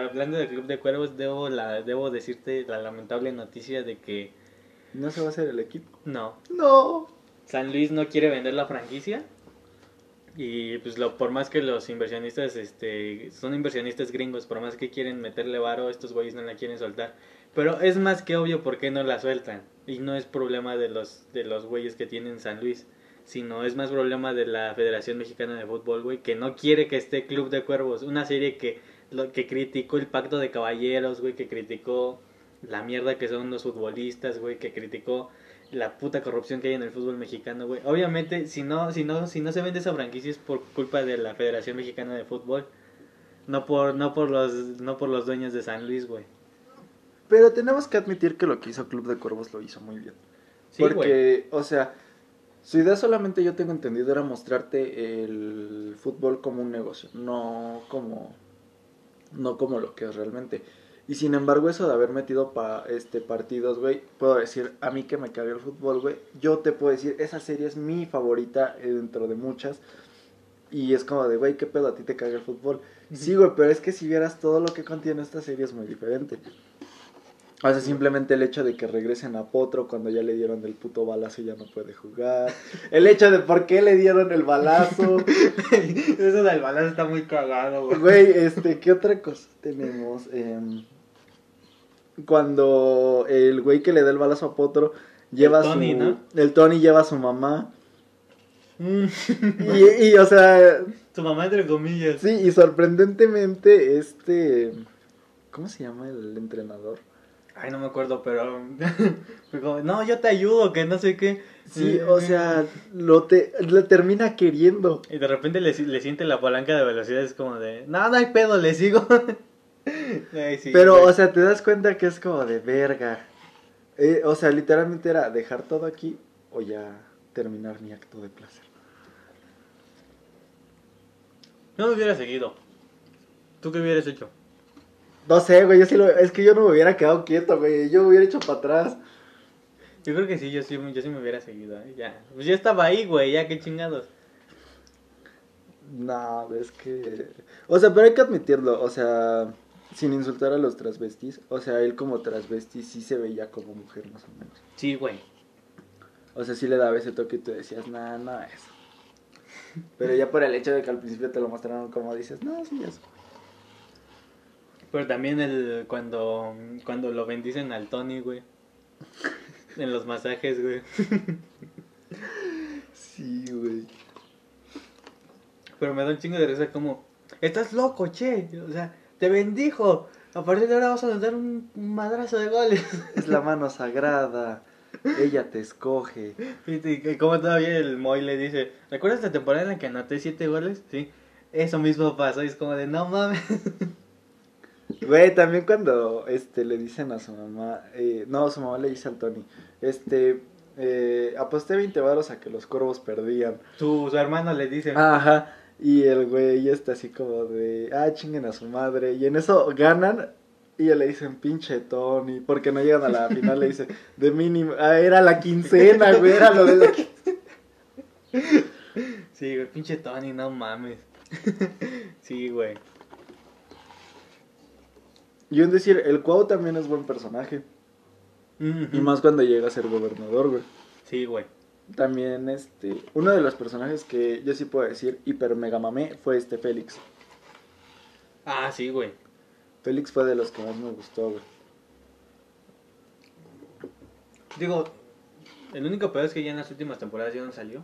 hablando del Club de Cuervos, debo, la, debo decirte la lamentable noticia de que ¿No se va a hacer el equipo? no, No. San Luis no quiere vender la franquicia. Y pues lo, por más que los inversionistas, este, son inversionistas gringos, por más que quieren meterle varo, estos güeyes no la quieren soltar. Pero es más que obvio por qué no la sueltan. Y no es problema de los, de los güeyes que tienen San Luis, sino es más problema de la Federación Mexicana de Fútbol, güey, que no quiere que esté Club de Cuervos. Una serie que, lo, que criticó el Pacto de Caballeros, güey, que criticó la mierda que son los futbolistas, güey, que criticó la puta corrupción que hay en el fútbol mexicano, güey. Obviamente, si no, si no, si no se vende esa franquicia es por culpa de la Federación Mexicana de Fútbol. No por, no por los, no por los dueños de San Luis, güey. Pero tenemos que admitir que lo que hizo Club de Cuervos lo hizo muy bien. Sí, güey. Porque, o sea, su idea solamente yo tengo entendido era mostrarte el fútbol como un negocio, no como no como lo que es realmente. Y sin embargo, eso de haber metido pa, este partidos, güey, puedo decir, a mí que me cague el fútbol, güey, yo te puedo decir, esa serie es mi favorita eh, dentro de muchas. Y es como de, güey, ¿qué pedo a ti te caga el fútbol? Sí, güey, pero es que si vieras todo lo que contiene esta serie es muy diferente. O sea, simplemente el hecho de que regresen a Potro cuando ya le dieron el puto balazo y ya no puede jugar. El hecho de por qué le dieron el balazo. Eso del balazo está muy cagado, güey. Güey, este, ¿qué otra cosa tenemos? Em, cuando el güey que le da el balazo a Potro lleva El Tony, su... ¿no? El Tony lleva a su mamá. Mm. Y, y, o sea, Tu mamá entre comillas. sí, y sorprendentemente este... ¿Cómo se llama el entrenador? Ay, no me acuerdo, pero... no, yo te ayudo, que no sé qué. Sí, o sea, lo, te, lo termina queriendo. Y de repente le, le siente la palanca de velocidad, es como de... No, no hay pedo, le sigo. Ay, sí, Pero, güey. o sea, te das cuenta que es como de verga. Eh, o sea, literalmente era dejar todo aquí o ya terminar mi acto de placer. No me hubiera seguido. ¿Tú qué hubieras hecho? No sé, güey, yo sí lo, es que yo no me hubiera quedado quieto, güey. Yo me hubiera hecho para atrás. Yo creo que sí, yo sí, yo sí me hubiera seguido, ¿eh? Ya. Pues ya estaba ahí, güey, ya, qué chingados. No, es que... O sea, pero hay que admitirlo, o sea, sin insultar a los transvestis. O sea, él como transvesti sí se veía como mujer más o menos. Sí, güey. O sea, sí le daba ese toque y tú decías, nah, no es. Pero ya por el hecho de que al principio te lo mostraron como dices, no, sí es. Pero también el cuando cuando lo bendicen al Tony, güey. En los masajes, güey. Sí, güey. Pero me da un chingo de risa como, estás loco, che. O sea, te bendijo. A partir de ahora vas a dar un madrazo de goles. Es la mano sagrada. Ella te escoge. Y como todavía el Moy le dice, ¿recuerdas la temporada en la que anoté siete goles? Sí. Eso mismo pasó y es como de, no mames. Güey, también cuando este le dicen a su mamá, eh, no, su mamá le dice al Tony, este, eh, aposté 20 varos a que los corvos perdían. Su, su hermano le dice, Ajá. Y el güey está así como de, ah, chinguen a su madre. Y en eso ganan y le dicen, pinche Tony, porque no llegan a la final, le dice, de mínimo, ah, era la quincena, güey, era lo de la quincena. sí, güey, pinche Tony, no mames. sí, güey. Y un decir, el Cuau también es buen personaje. Y más cuando llega a ser gobernador, güey. Sí, güey. También, este, uno de los personajes que yo sí puedo decir hiper mega mamé fue este Félix. Ah, sí, güey. Félix fue de los que más me gustó, güey. Digo, el único peor es que ya en las últimas temporadas ya no salió.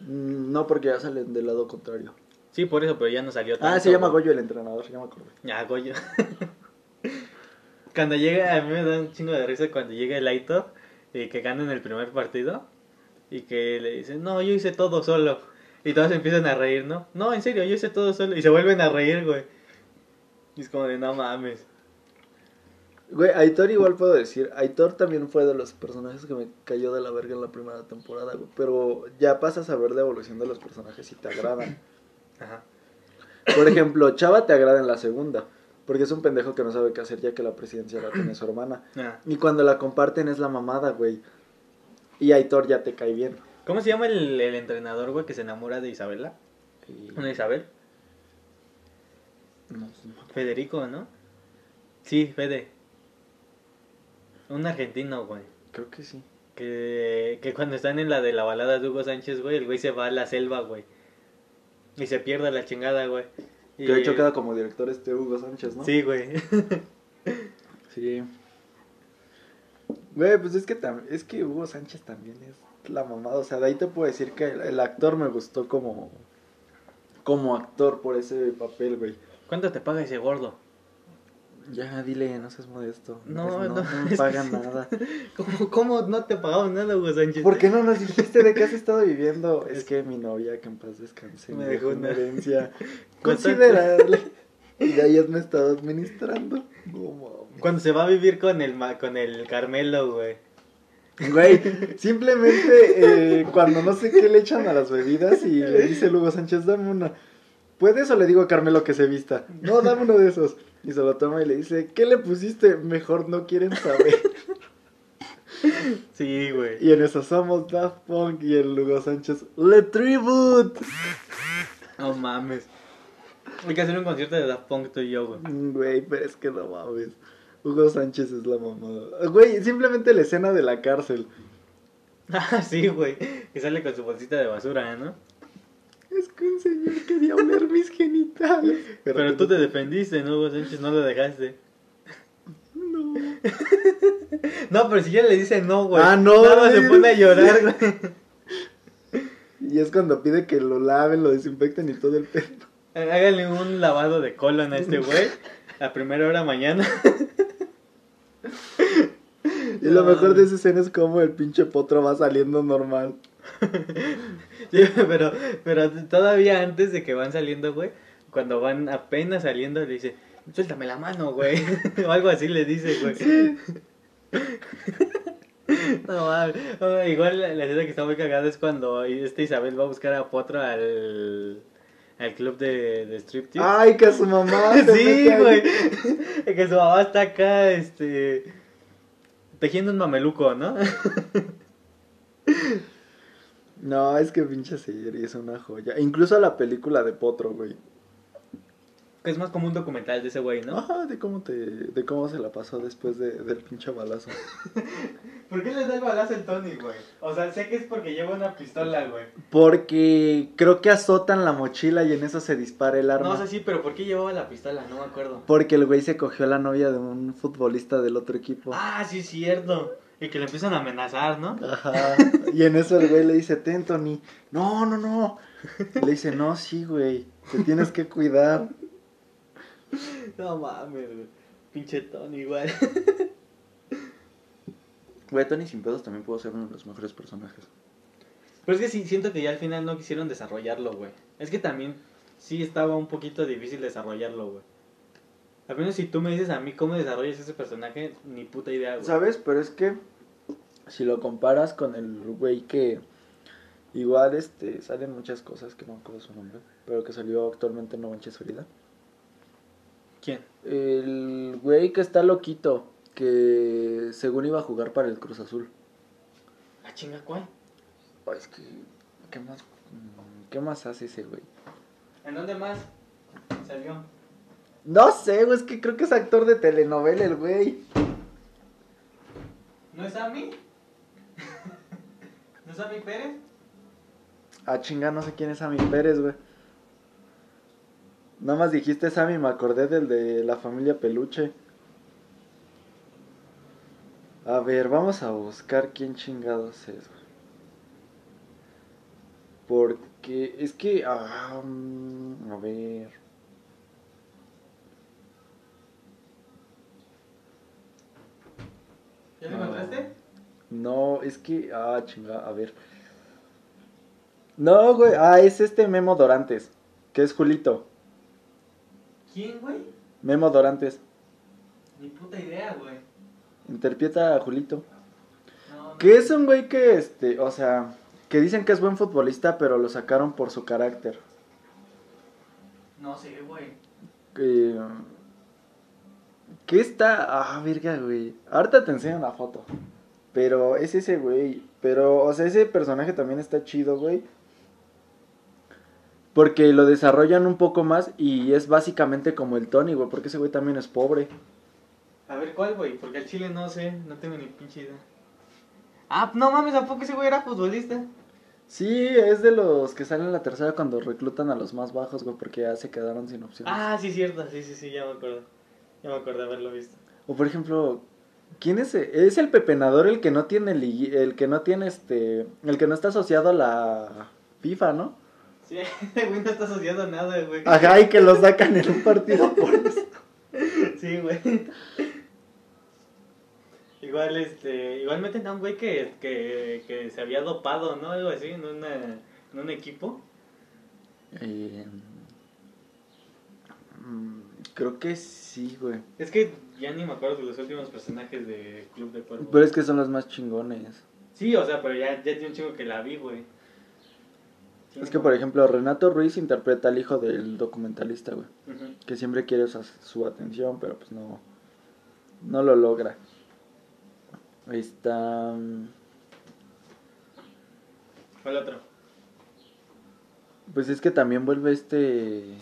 Mm, No, porque ya salen del lado contrario. Sí, por eso, pero ya no salió Ah, tanto, se llama. Goyo el entrenador, ya me acordé. Ya, Goyo. cuando llega, a mí me da un chingo de risa cuando llega el Aitor y que gana en el primer partido y que le dicen, no, yo hice todo solo. Y todos empiezan a reír, ¿no? No, en serio, yo hice todo solo. Y se vuelven a reír, güey. Y es como de, no mames. Güey, Aitor igual puedo decir, Aitor también fue de los personajes que me cayó de la verga en la primera temporada, güey. Pero ya pasas a ver la evolución de los personajes y te agradan. Ajá. Por ejemplo, Chava te agrada en la segunda. Porque es un pendejo que no sabe qué hacer ya que la presidencia la tiene su hermana. Ah. Y cuando la comparten es la mamada, güey. Y Aitor ya te cae bien. ¿Cómo se llama el, el entrenador, güey, que se enamora de Isabela? ¿Una Isabel? No. Federico, ¿no? Sí, Fede. Un argentino, güey. Creo que sí. Que, que cuando están en la de la balada de Hugo Sánchez, güey, el güey se va a la selva, güey. Y se pierde la chingada, güey. Y- Que de hecho queda como director este Hugo Sánchez, ¿no? Sí, güey. Sí. Güey, pues es que es que Hugo Sánchez también es la mamada. O sea, de ahí te puedo decir que el, el actor me gustó como. Como actor por ese papel, güey. ¿Cuánto te paga ese gordo? Ya, dile, no seas modesto. No, Pues no, no, me pagan nada. ¿Cómo, ¿Cómo no te pagaba nada, Hugo Sánchez? ¿Por qué no nos dijiste de qué has estado viviendo? Es que mi novia, que en paz descanse, Me me dejó una herencia ¿Cuánto- considerable. Y ahí me he estado administrando. No mames. Cuando se va a vivir con el, con el Carmelo, güey. Güey, simplemente eh, cuando no sé qué le echan a las bebidas y le dice Lugo Sánchez, dame una. ¿Puedes o le digo a Carmelo que se vista? No, dame uno de esos. Y se lo toma y le dice, ¿qué le pusiste? Mejor no quieren saber. Sí, güey. Y en eso somos Daft Punk y el Lugo Sánchez, Le Tribute. No mames. Hay que hacer un concierto de Daft Punk tú y yo, güey. Mm, Güey, pero es que no mames. Hugo Sánchez es la mamada. Güey, simplemente la escena de la cárcel. Ah, sí, güey. Que sale con su bolsita de basura, ¿no? Es que un señor quería oler mis genitales. Pero, tú te defendiste, ¿no, Hugo Sánchez? No lo dejaste. No. No, pero si ya le dice no, güey. Ah, no, Nada más se pone a llorar, güey. Y es cuando pide que lo laven, lo desinfecten y todo el pedo. Háganle un lavado de colon a este güey. A primera hora mañana. Y lo mejor de esa escena es como el pinche potro va saliendo normal. Sí, pero, pero todavía antes de que van saliendo, güey, cuando van apenas saliendo, le dice, suéltame la mano, güey. o algo así le dice, güey. No, mames. Oh, igual la, la escena que está muy cagada es cuando este Isabel va a buscar a Potro al, al club de, de striptease. Ay, que su mamá. sí, güey. Que su mamá está acá, este, tejiendo un mameluco, ¿no? No, es que pinche serie es una joya. Incluso la película de Potro, güey. Que es más como un documental de ese güey, ¿no? Ajá, de cómo te, de cómo se la pasó después de, del pinche balazo. ¿Por qué les da el balazo el Tony, güey? O sea, sé que es porque lleva una pistola, güey. Porque creo que azotan la mochila y en eso se dispara el arma. No sé sí, pero ¿por qué llevaba la pistola? No me acuerdo. Porque el güey se cogió a la novia de un futbolista del otro equipo. Ah, sí es cierto. Y que le empiezan a amenazar, ¿no? Ajá. Y en eso el güey le dice, ten, Tony. No, no, no. Le dice, no, sí, güey. Te tienes que cuidar. No mames, güey. Pinche Tony, igual. Güey, Tony sin pedos también pudo ser uno de los mejores personajes. Pero es que sí, siento que ya al final no quisieron desarrollarlo, güey. Es que también sí estaba un poquito difícil desarrollarlo, güey. Al menos si tú me dices a mí cómo desarrollas ese personaje, ni puta idea, güey. ¿Sabes? Pero es que si lo comparas con el güey que igual este salen muchas cosas que no me acuerdo su nombre, pero que salió actualmente en No Manches Frida. ¿Quién? El güey que está loquito, que según iba a jugar para el Cruz Azul. Ah, chinga, ¿cuál? Ay, es que ¿qué más mm, qué más hace ese güey? ¿En dónde más salió? No sé, güey, es que creo que es actor de telenovela el güey. ¿No es Sammy? ¿No es Sammy Pérez? Ah, chinga, no sé quién es Sammy Pérez, güey. Nada más dijiste Sammy, me acordé del de la familia Peluche. A ver, vamos a buscar quién chingados es, güey. Porque es que, ah, mm, a ver. ¿Ya lo No. encontraste? No, es que, ah, chinga, a ver. No, güey, ah, es este Memo Dorantes, que es Julito. ¿Quién, güey? Memo Dorantes, Ni puta idea, güey. interpreta a Julito. No, no. Que es un güey que, este, o sea, que dicen que es buen futbolista, pero lo sacaron por su carácter. No sé, güey. Eh, ¿Qué está? Ah, verga, güey. Ahorita te enseño una foto. Pero es ese, güey. Pero, o sea, ese personaje también está chido, güey. Porque lo desarrollan un poco más y es básicamente como el Tony, güey. Porque ese güey también es pobre. A ver, ¿cuál, güey? Porque al chile no sé, no tengo ni pinche idea. Ah, no mames, ¿a poco ese güey era futbolista? Sí, es de los que salen en la tercera cuando reclutan a los más bajos, güey. Porque ya se quedaron sin opciones. Ah, sí, cierto, sí, sí, sí, ya me acuerdo. Ya me acuerdo de haberlo visto. O por ejemplo, ¿quién es? e- Es el pepenador el que no tiene el que no tiene este, el que no está asociado a la FIFA, ¿no? Sí, güey no está asociado a nada, güey. Ajá, y que lo sacan en un partido por eso. Sí, güey. Igual, este, igual meten a un güey que, que, que se había dopado, ¿no? Algo así, en, una, en un equipo. Eh, mm, creo que sí, güey. Es que ya ni me acuerdo de los últimos personajes de Club de Cuervos. Pero es que son los más chingones. Sí, o sea, pero ya, ya tiene un chingo que la vi, güey. Es que, por ejemplo, Renato Ruiz interpreta al hijo del documentalista, güey. Que siempre quiere usar su atención, pero pues no, no lo logra. Ahí está... mm, ¿Cuál otro? Pues es que también vuelve este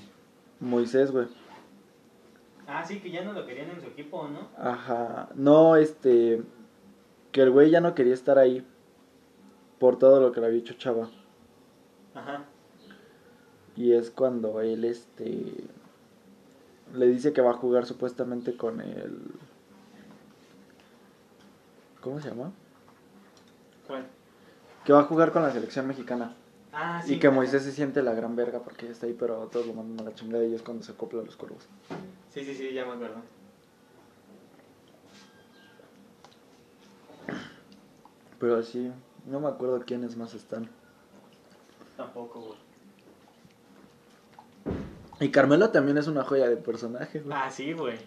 Moisés, güey. Ah, sí, que ya no lo querían en su equipo, ¿no? Ajá. No, este. Que el güey ya no quería estar ahí. Por todo lo que le había dicho Chava. Ajá. Y es cuando él, este. Le dice que va a jugar supuestamente con el. ¿Cómo se llama? ¿Cuál? Que va a jugar con la selección mexicana. Ah, sí. y que. Moisés se siente la gran verga porque está ahí, pero todos lo mandan a la chingada y es cuando se acopla a los cuervos. Sí, sí, sí, ya me acuerdo. Pero así, no me acuerdo quiénes más están. Tampoco, güey. Y Carmelo también es una joya de personaje, güey. Ah, sí, güey.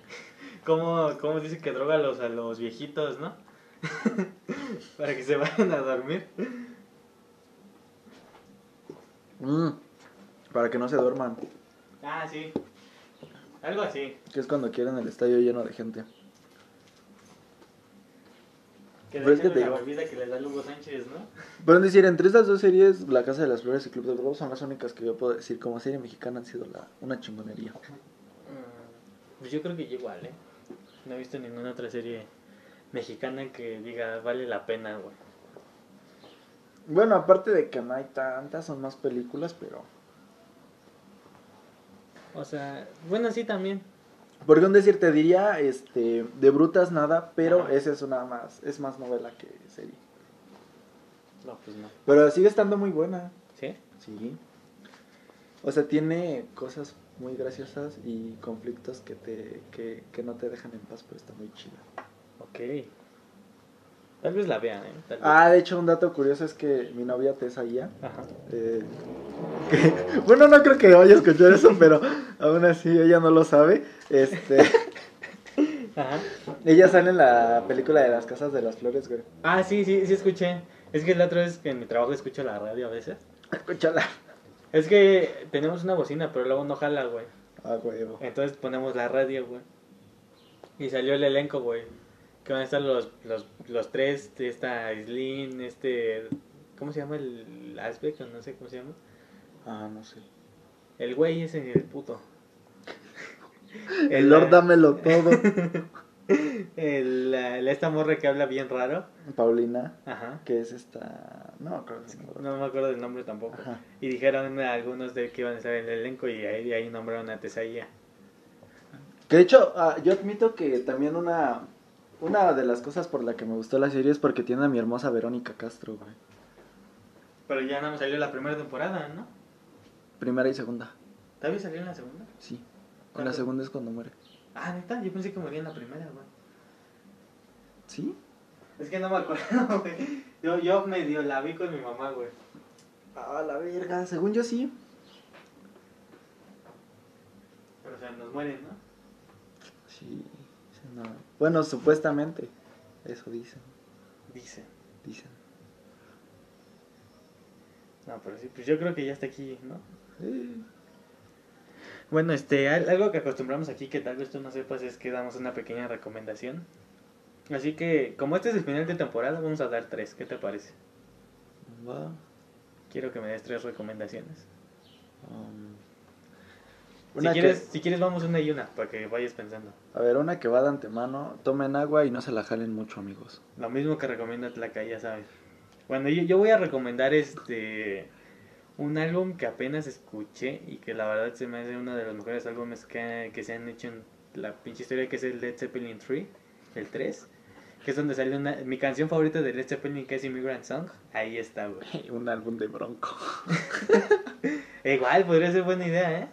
¿Cómo, ¿Cómo dice que droga a los, a los viejitos, no? Para que se vayan a dormir. Mm, para que no se duerman. Ah, sí. Algo así. Que es cuando quieren el estadio lleno de gente. Que Pero de es que hecho te la bebida que les da Lugo Sánchez, ¿no? Pero es decir, entre estas dos series, La Casa de las Flores y Club del Robo son las únicas que yo puedo decir como serie mexicana han sido la, una chingonería. Mm, Pues yo creo que igual, ¿eh? No he visto ninguna otra serie mexicana que diga vale la pena, güey. Bueno, aparte de que no hay tantas, son más películas, pero... O sea, bueno, sí también. Porque un decir, te diría, este, de brutas nada, pero Ajá. esa es una más, es más novela que serie. No, pues no. Pero sigue estando muy buena. ¿Sí? Sí. O sea, tiene cosas muy graciosas y conflictos que te que, que no te dejan en paz, pero está muy chida. Ok. Tal vez la vean, ¿eh? Tal vez. Ah, de hecho, un dato curioso es que mi novia Tessa Ia, Ajá. eh, que- bueno, no creo que vaya a escuchar eso, pero aún así ella no lo sabe. Este, Ajá. ella sale en la película de las casas de las flores, güey. Ah, sí, sí, sí escuché. Es que la otra vez que en mi trabajo escucho la radio a veces. Escúchala. Es que tenemos una bocina, pero luego no jala, güey. Ah, huevo. Entonces ponemos la radio, güey. Y salió el elenco, güey. Que van a estar los, los, los tres, esta Islin, este... ¿Cómo se llama el Asbeck? o No sé cómo se llama. Ah, no sé. El güey ese, el puto. El Lord dámelo todo. El, la- la- esta morra que habla bien raro. Paulina, Ajá. que es esta... No, creo que no. No me acuerdo del nombre tampoco. Ajá. Y dijeron a algunos de que iban a estar en el elenco y ahí, ahí nombraron a Tesaía. Que de hecho, ah, yo admito que también una, una de las cosas por la que me gustó la serie es porque tiene a mi hermosa Verónica Castro, güey. Pero ya nada más salió la primera temporada, ¿no? Primera y segunda, ¿Todavía salió en la segunda? sí. En la segunda es cuando muere. Ah, neta, yo pensé que moría en la primera, güey. ¿Sí? Es que no me acuerdo, güey. Yo, yo medio la vi con mi mamá, güey. Ah, la verga, según yo sí. Pero, o sea, nos mueren, ¿no? Sí, no. Bueno, supuestamente. Eso dicen, Dice. dicen. No, pero sí, pues yo creo que ya está aquí, ¿no? Sí. Bueno, este, al- algo que acostumbramos aquí que tal vez tú no sepas es que damos una pequeña recomendación. Así que, como este es el final de temporada, vamos a dar tres. ¿Qué te parece? Va. Quiero que me des tres recomendaciones. Um, Si una que- quieres, si quieres, vamos una y una para que vayas pensando. a ver, una que va de antemano. Tomen agua y no se la jalen mucho, amigos. Lo mismo que recomienda Tlaca, ya sabes. Bueno, yo, yo voy a recomendar este un álbum que apenas escuché y que la verdad se me hace uno de los mejores álbumes que, que se han hecho en la pinche historia, que es el Led Zeppelin 3, el 3, que es donde sale una, mi canción favorita de Led Zeppelin, que es Immigrant Song. Ahí está, güey. Un álbum de bronco. Igual, podría ser buena idea, ¿eh?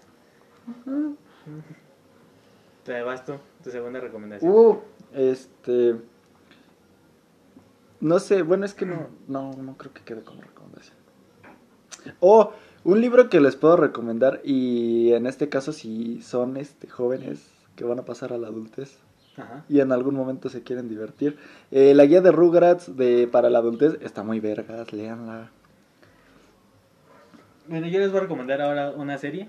Te vas tú, tu segunda recomendación. Uh, este. No sé, bueno, es que no, no, no creo que quede como recomendación. Oh, un libro que les puedo recomendar y en este caso si son este jóvenes que van a pasar a la adultez Ajá. y en algún momento se quieren divertir. eh, la guía de Rugrats de para la adultez está muy vergas, léanla. Bueno, yo les voy a recomendar ahora una serie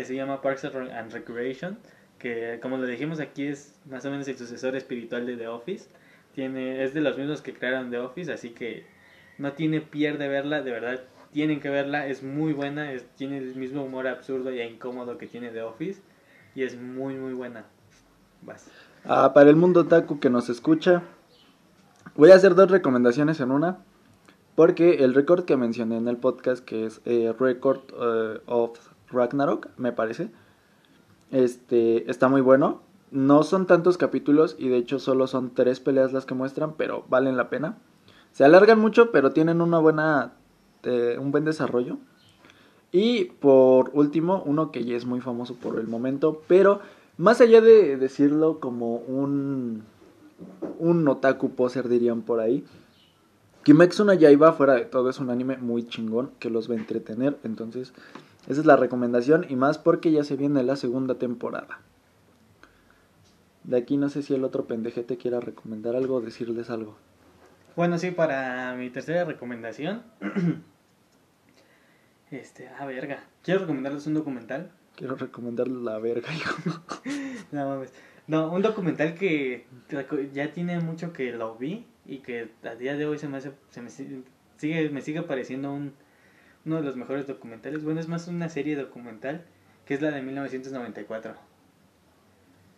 que se llama Parks and Recreation, que como lo dijimos aquí es más o menos el sucesor espiritual de The Office. Tiene, es de los mismos que crearon The Office, así que no tiene pierde verla, de verdad tienen que verla, es muy buena, tiene el mismo humor absurdo y incómodo que tiene The Office y es muy muy buena. Ah, para el mundo otaku que nos escucha, voy a hacer dos recomendaciones en una. Porque el récord que mencioné en el podcast, que es eh, Record eh, of Ragnarok, me parece, este, está muy bueno. No son tantos capítulos y de hecho solo son tres peleas las que muestran, pero valen la pena. Se alargan mucho, pero tienen una buena, eh, un buen desarrollo. Y por último, uno que ya es muy famoso por el momento, pero más allá de decirlo como un, un otaku poser, dirían por ahí, Kimetsu no Yaiba, fuera de todo, es un anime muy chingón que los va a entretener. Entonces, esa es la recomendación y más porque ya se viene la segunda temporada. De aquí no sé si el otro pendejete quiera recomendar algo o decirles algo. Bueno, sí, para mi tercera recomendación. este, a verga. Quiero recomendarles un documental. Quiero recomendarles la verga, hijo. No mames. No, un documental que ya tiene mucho que lo vi y que a día de hoy se me hace, se me si- sigue, me sigue pareciendo un, uno de los mejores documentales. Bueno, es más una serie documental que es la de 1994.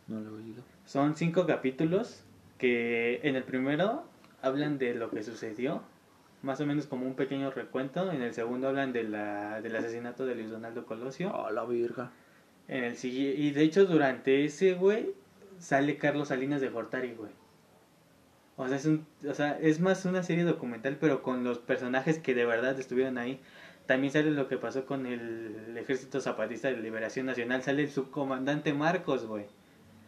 No lo he oído. Son cinco capítulos que en el primero hablan de lo que sucedió, más o menos como un pequeño recuento. En el segundo hablan de la, del asesinato de Luis Donaldo Colosio. Oh, la verga. En el y de hecho durante ese, güey, sale Carlos Salinas de Gortari, güey. O sea, es un, o sea, es más una serie documental, pero con los personajes que de verdad estuvieron ahí. También sale lo que pasó con el Ejército Zapatista de Liberación Nacional. Sale el subcomandante Marcos, güey.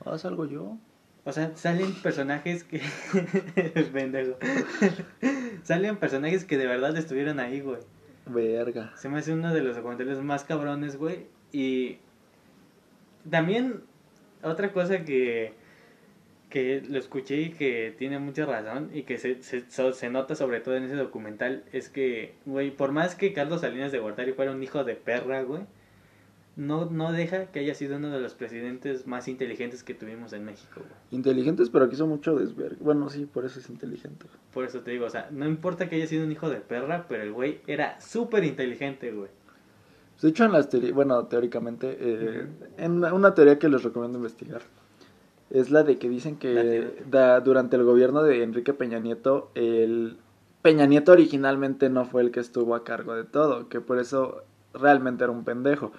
¿Haz algo yo? O sea, salen personajes que... pendejo. salen personajes que de verdad estuvieron ahí, güey. Verga. Se me hace uno de los documentales más cabrones, güey. Y también otra cosa que, que lo escuché y que tiene mucha razón y que se, se, se nota sobre todo en ese documental es que, güey, por más que Carlos Salinas de Gortari fuera un hijo de perra, güey, no, no deja que haya sido uno de los presidentes más inteligentes que tuvimos en México, güey. Inteligentes, pero quiso mucho desverga. Bueno, sí, por eso es inteligente. Por eso te digo, o sea, no importa que haya sido un hijo de perra, pero el güey era súper inteligente, güey. De hecho, en las teorías, bueno, teóricamente, eh, en una teoría que les recomiendo investigar, es la de que dicen que da- durante el gobierno de Enrique Peña Nieto, el Peña Nieto originalmente no fue el que estuvo a cargo de todo, que por eso realmente era un pendejo.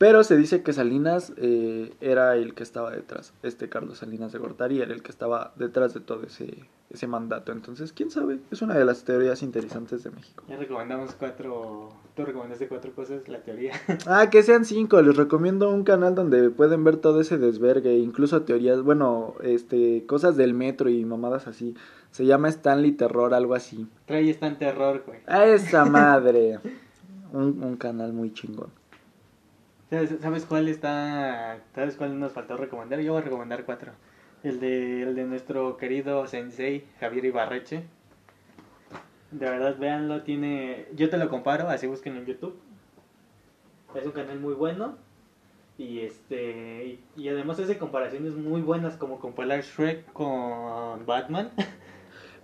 Pero se dice que Salinas eh, era el que estaba detrás, este Carlos Salinas de Gortari era el que estaba detrás de todo ese, ese mandato. Entonces, quién sabe, es una de las teorías interesantes de México. Ya recomendamos cuatro. Tú recomendaste cuatro cosas, la teoría. Ah, que sean cinco. Les recomiendo un canal donde pueden ver todo ese desvergue, incluso teorías, bueno, este, cosas del metro y mamadas así. Se llama Stanley Terror, algo así. Trae está en terror, güey. A esa madre. Un, un canal muy chingón. ¿Sabes, cuál está. ¿Sabes cuál nos faltó recomendar? Yo voy a recomendar cuatro. El de, el de nuestro querido sensei Javier Ibarreche. De verdad, véanlo, tiene... Yo te lo comparo, así busquen en YouTube. Es un canal muy bueno. Y este y, y además hace comparaciones muy buenas como comparar Shrek con Batman.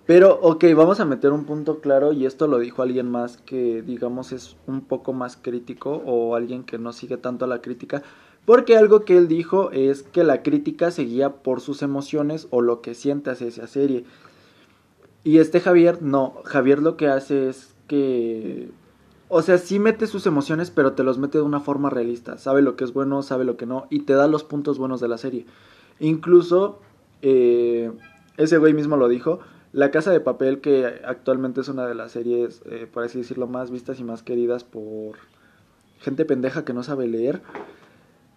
Pero, ok, vamos a meter un punto claro y esto lo dijo alguien más que digamos es un poco más crítico o alguien que no sigue tanto la crítica. Porque algo que él dijo es que la crítica se guía por sus emociones o lo que siente hacia esa serie. Y este Javier, no, Javier lo que hace es que... O sea, sí mete sus emociones, pero te los mete de una forma realista. Sabe lo que es bueno, sabe lo que no, y te da los puntos buenos de la serie. Incluso, eh, ese güey mismo lo dijo, La Casa de Papel, que actualmente es una de las series, eh, por así decirlo, más vistas y más queridas por gente pendeja que no sabe leer,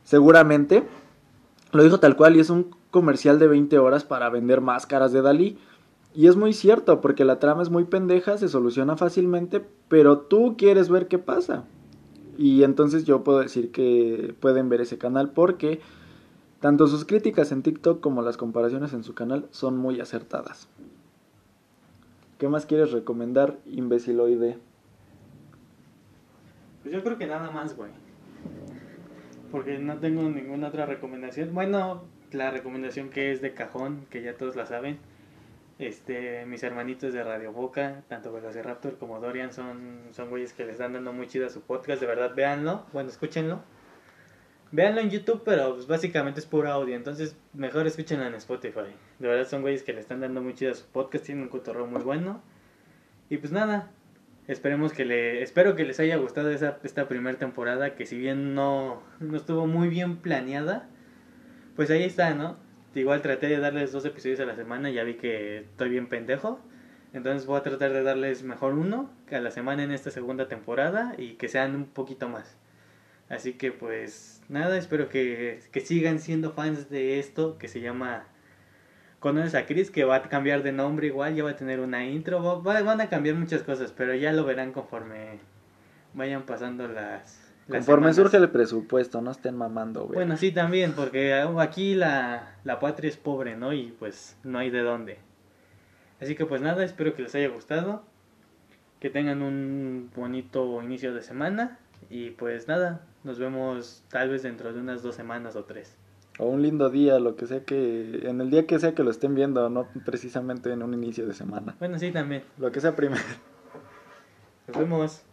seguramente, lo dijo tal cual y es un comercial de 20 horas para vender máscaras de Dalí. Y es muy cierto, porque la trama es muy pendeja, se soluciona fácilmente, pero tú quieres ver qué pasa. Y entonces yo puedo decir que pueden ver ese canal porque tanto sus críticas en TikTok como las comparaciones en su canal son muy acertadas. ¿Qué más quieres recomendar, imbeciloide? Pues yo creo que nada más, güey. Porque no tengo ninguna otra recomendación. Bueno, la recomendación que es de cajón, que ya todos la saben. Este, mis hermanitos de Radio Boca, tanto Velociraptor como Dorian, son, son güeyes que les están dando muy chido a su podcast. De verdad, véanlo. Bueno, escúchenlo. Véanlo en YouTube, pero pues, básicamente es puro audio. Entonces, mejor escúchenlo en Spotify. De verdad, son güeyes que le están dando muy chido a su podcast. Tienen un cotorreo muy bueno. Y pues nada, Esperemos que le, espero que les haya gustado esa, esta primera temporada, que si bien no, no estuvo muy bien planeada, pues ahí está, ¿no? Igual traté de darles dos episodios a la semana, ya vi que estoy bien pendejo, entonces voy a tratar de darles mejor uno a la semana en esta segunda temporada y que sean un poquito más. Así que pues nada, espero que, que sigan siendo fans de esto que se llama conoces a Chris que va a cambiar de nombre igual, ya va a tener una intro, va, van a cambiar muchas cosas, pero ya lo verán conforme vayan pasando las... las Conforme semanas. surge el presupuesto, no estén mamando, güey. Bueno, sí, también, porque aquí la, la patria es pobre, ¿no? Y pues no hay de dónde. Así que pues nada, espero que les haya gustado, que tengan un bonito inicio de semana y pues nada, nos vemos tal vez dentro de unas dos semanas o tres. O un lindo día, lo que sea que... En el día que sea que lo estén viendo, no precisamente en un inicio de semana. Bueno, sí, también. Lo que sea primero. Nos vemos.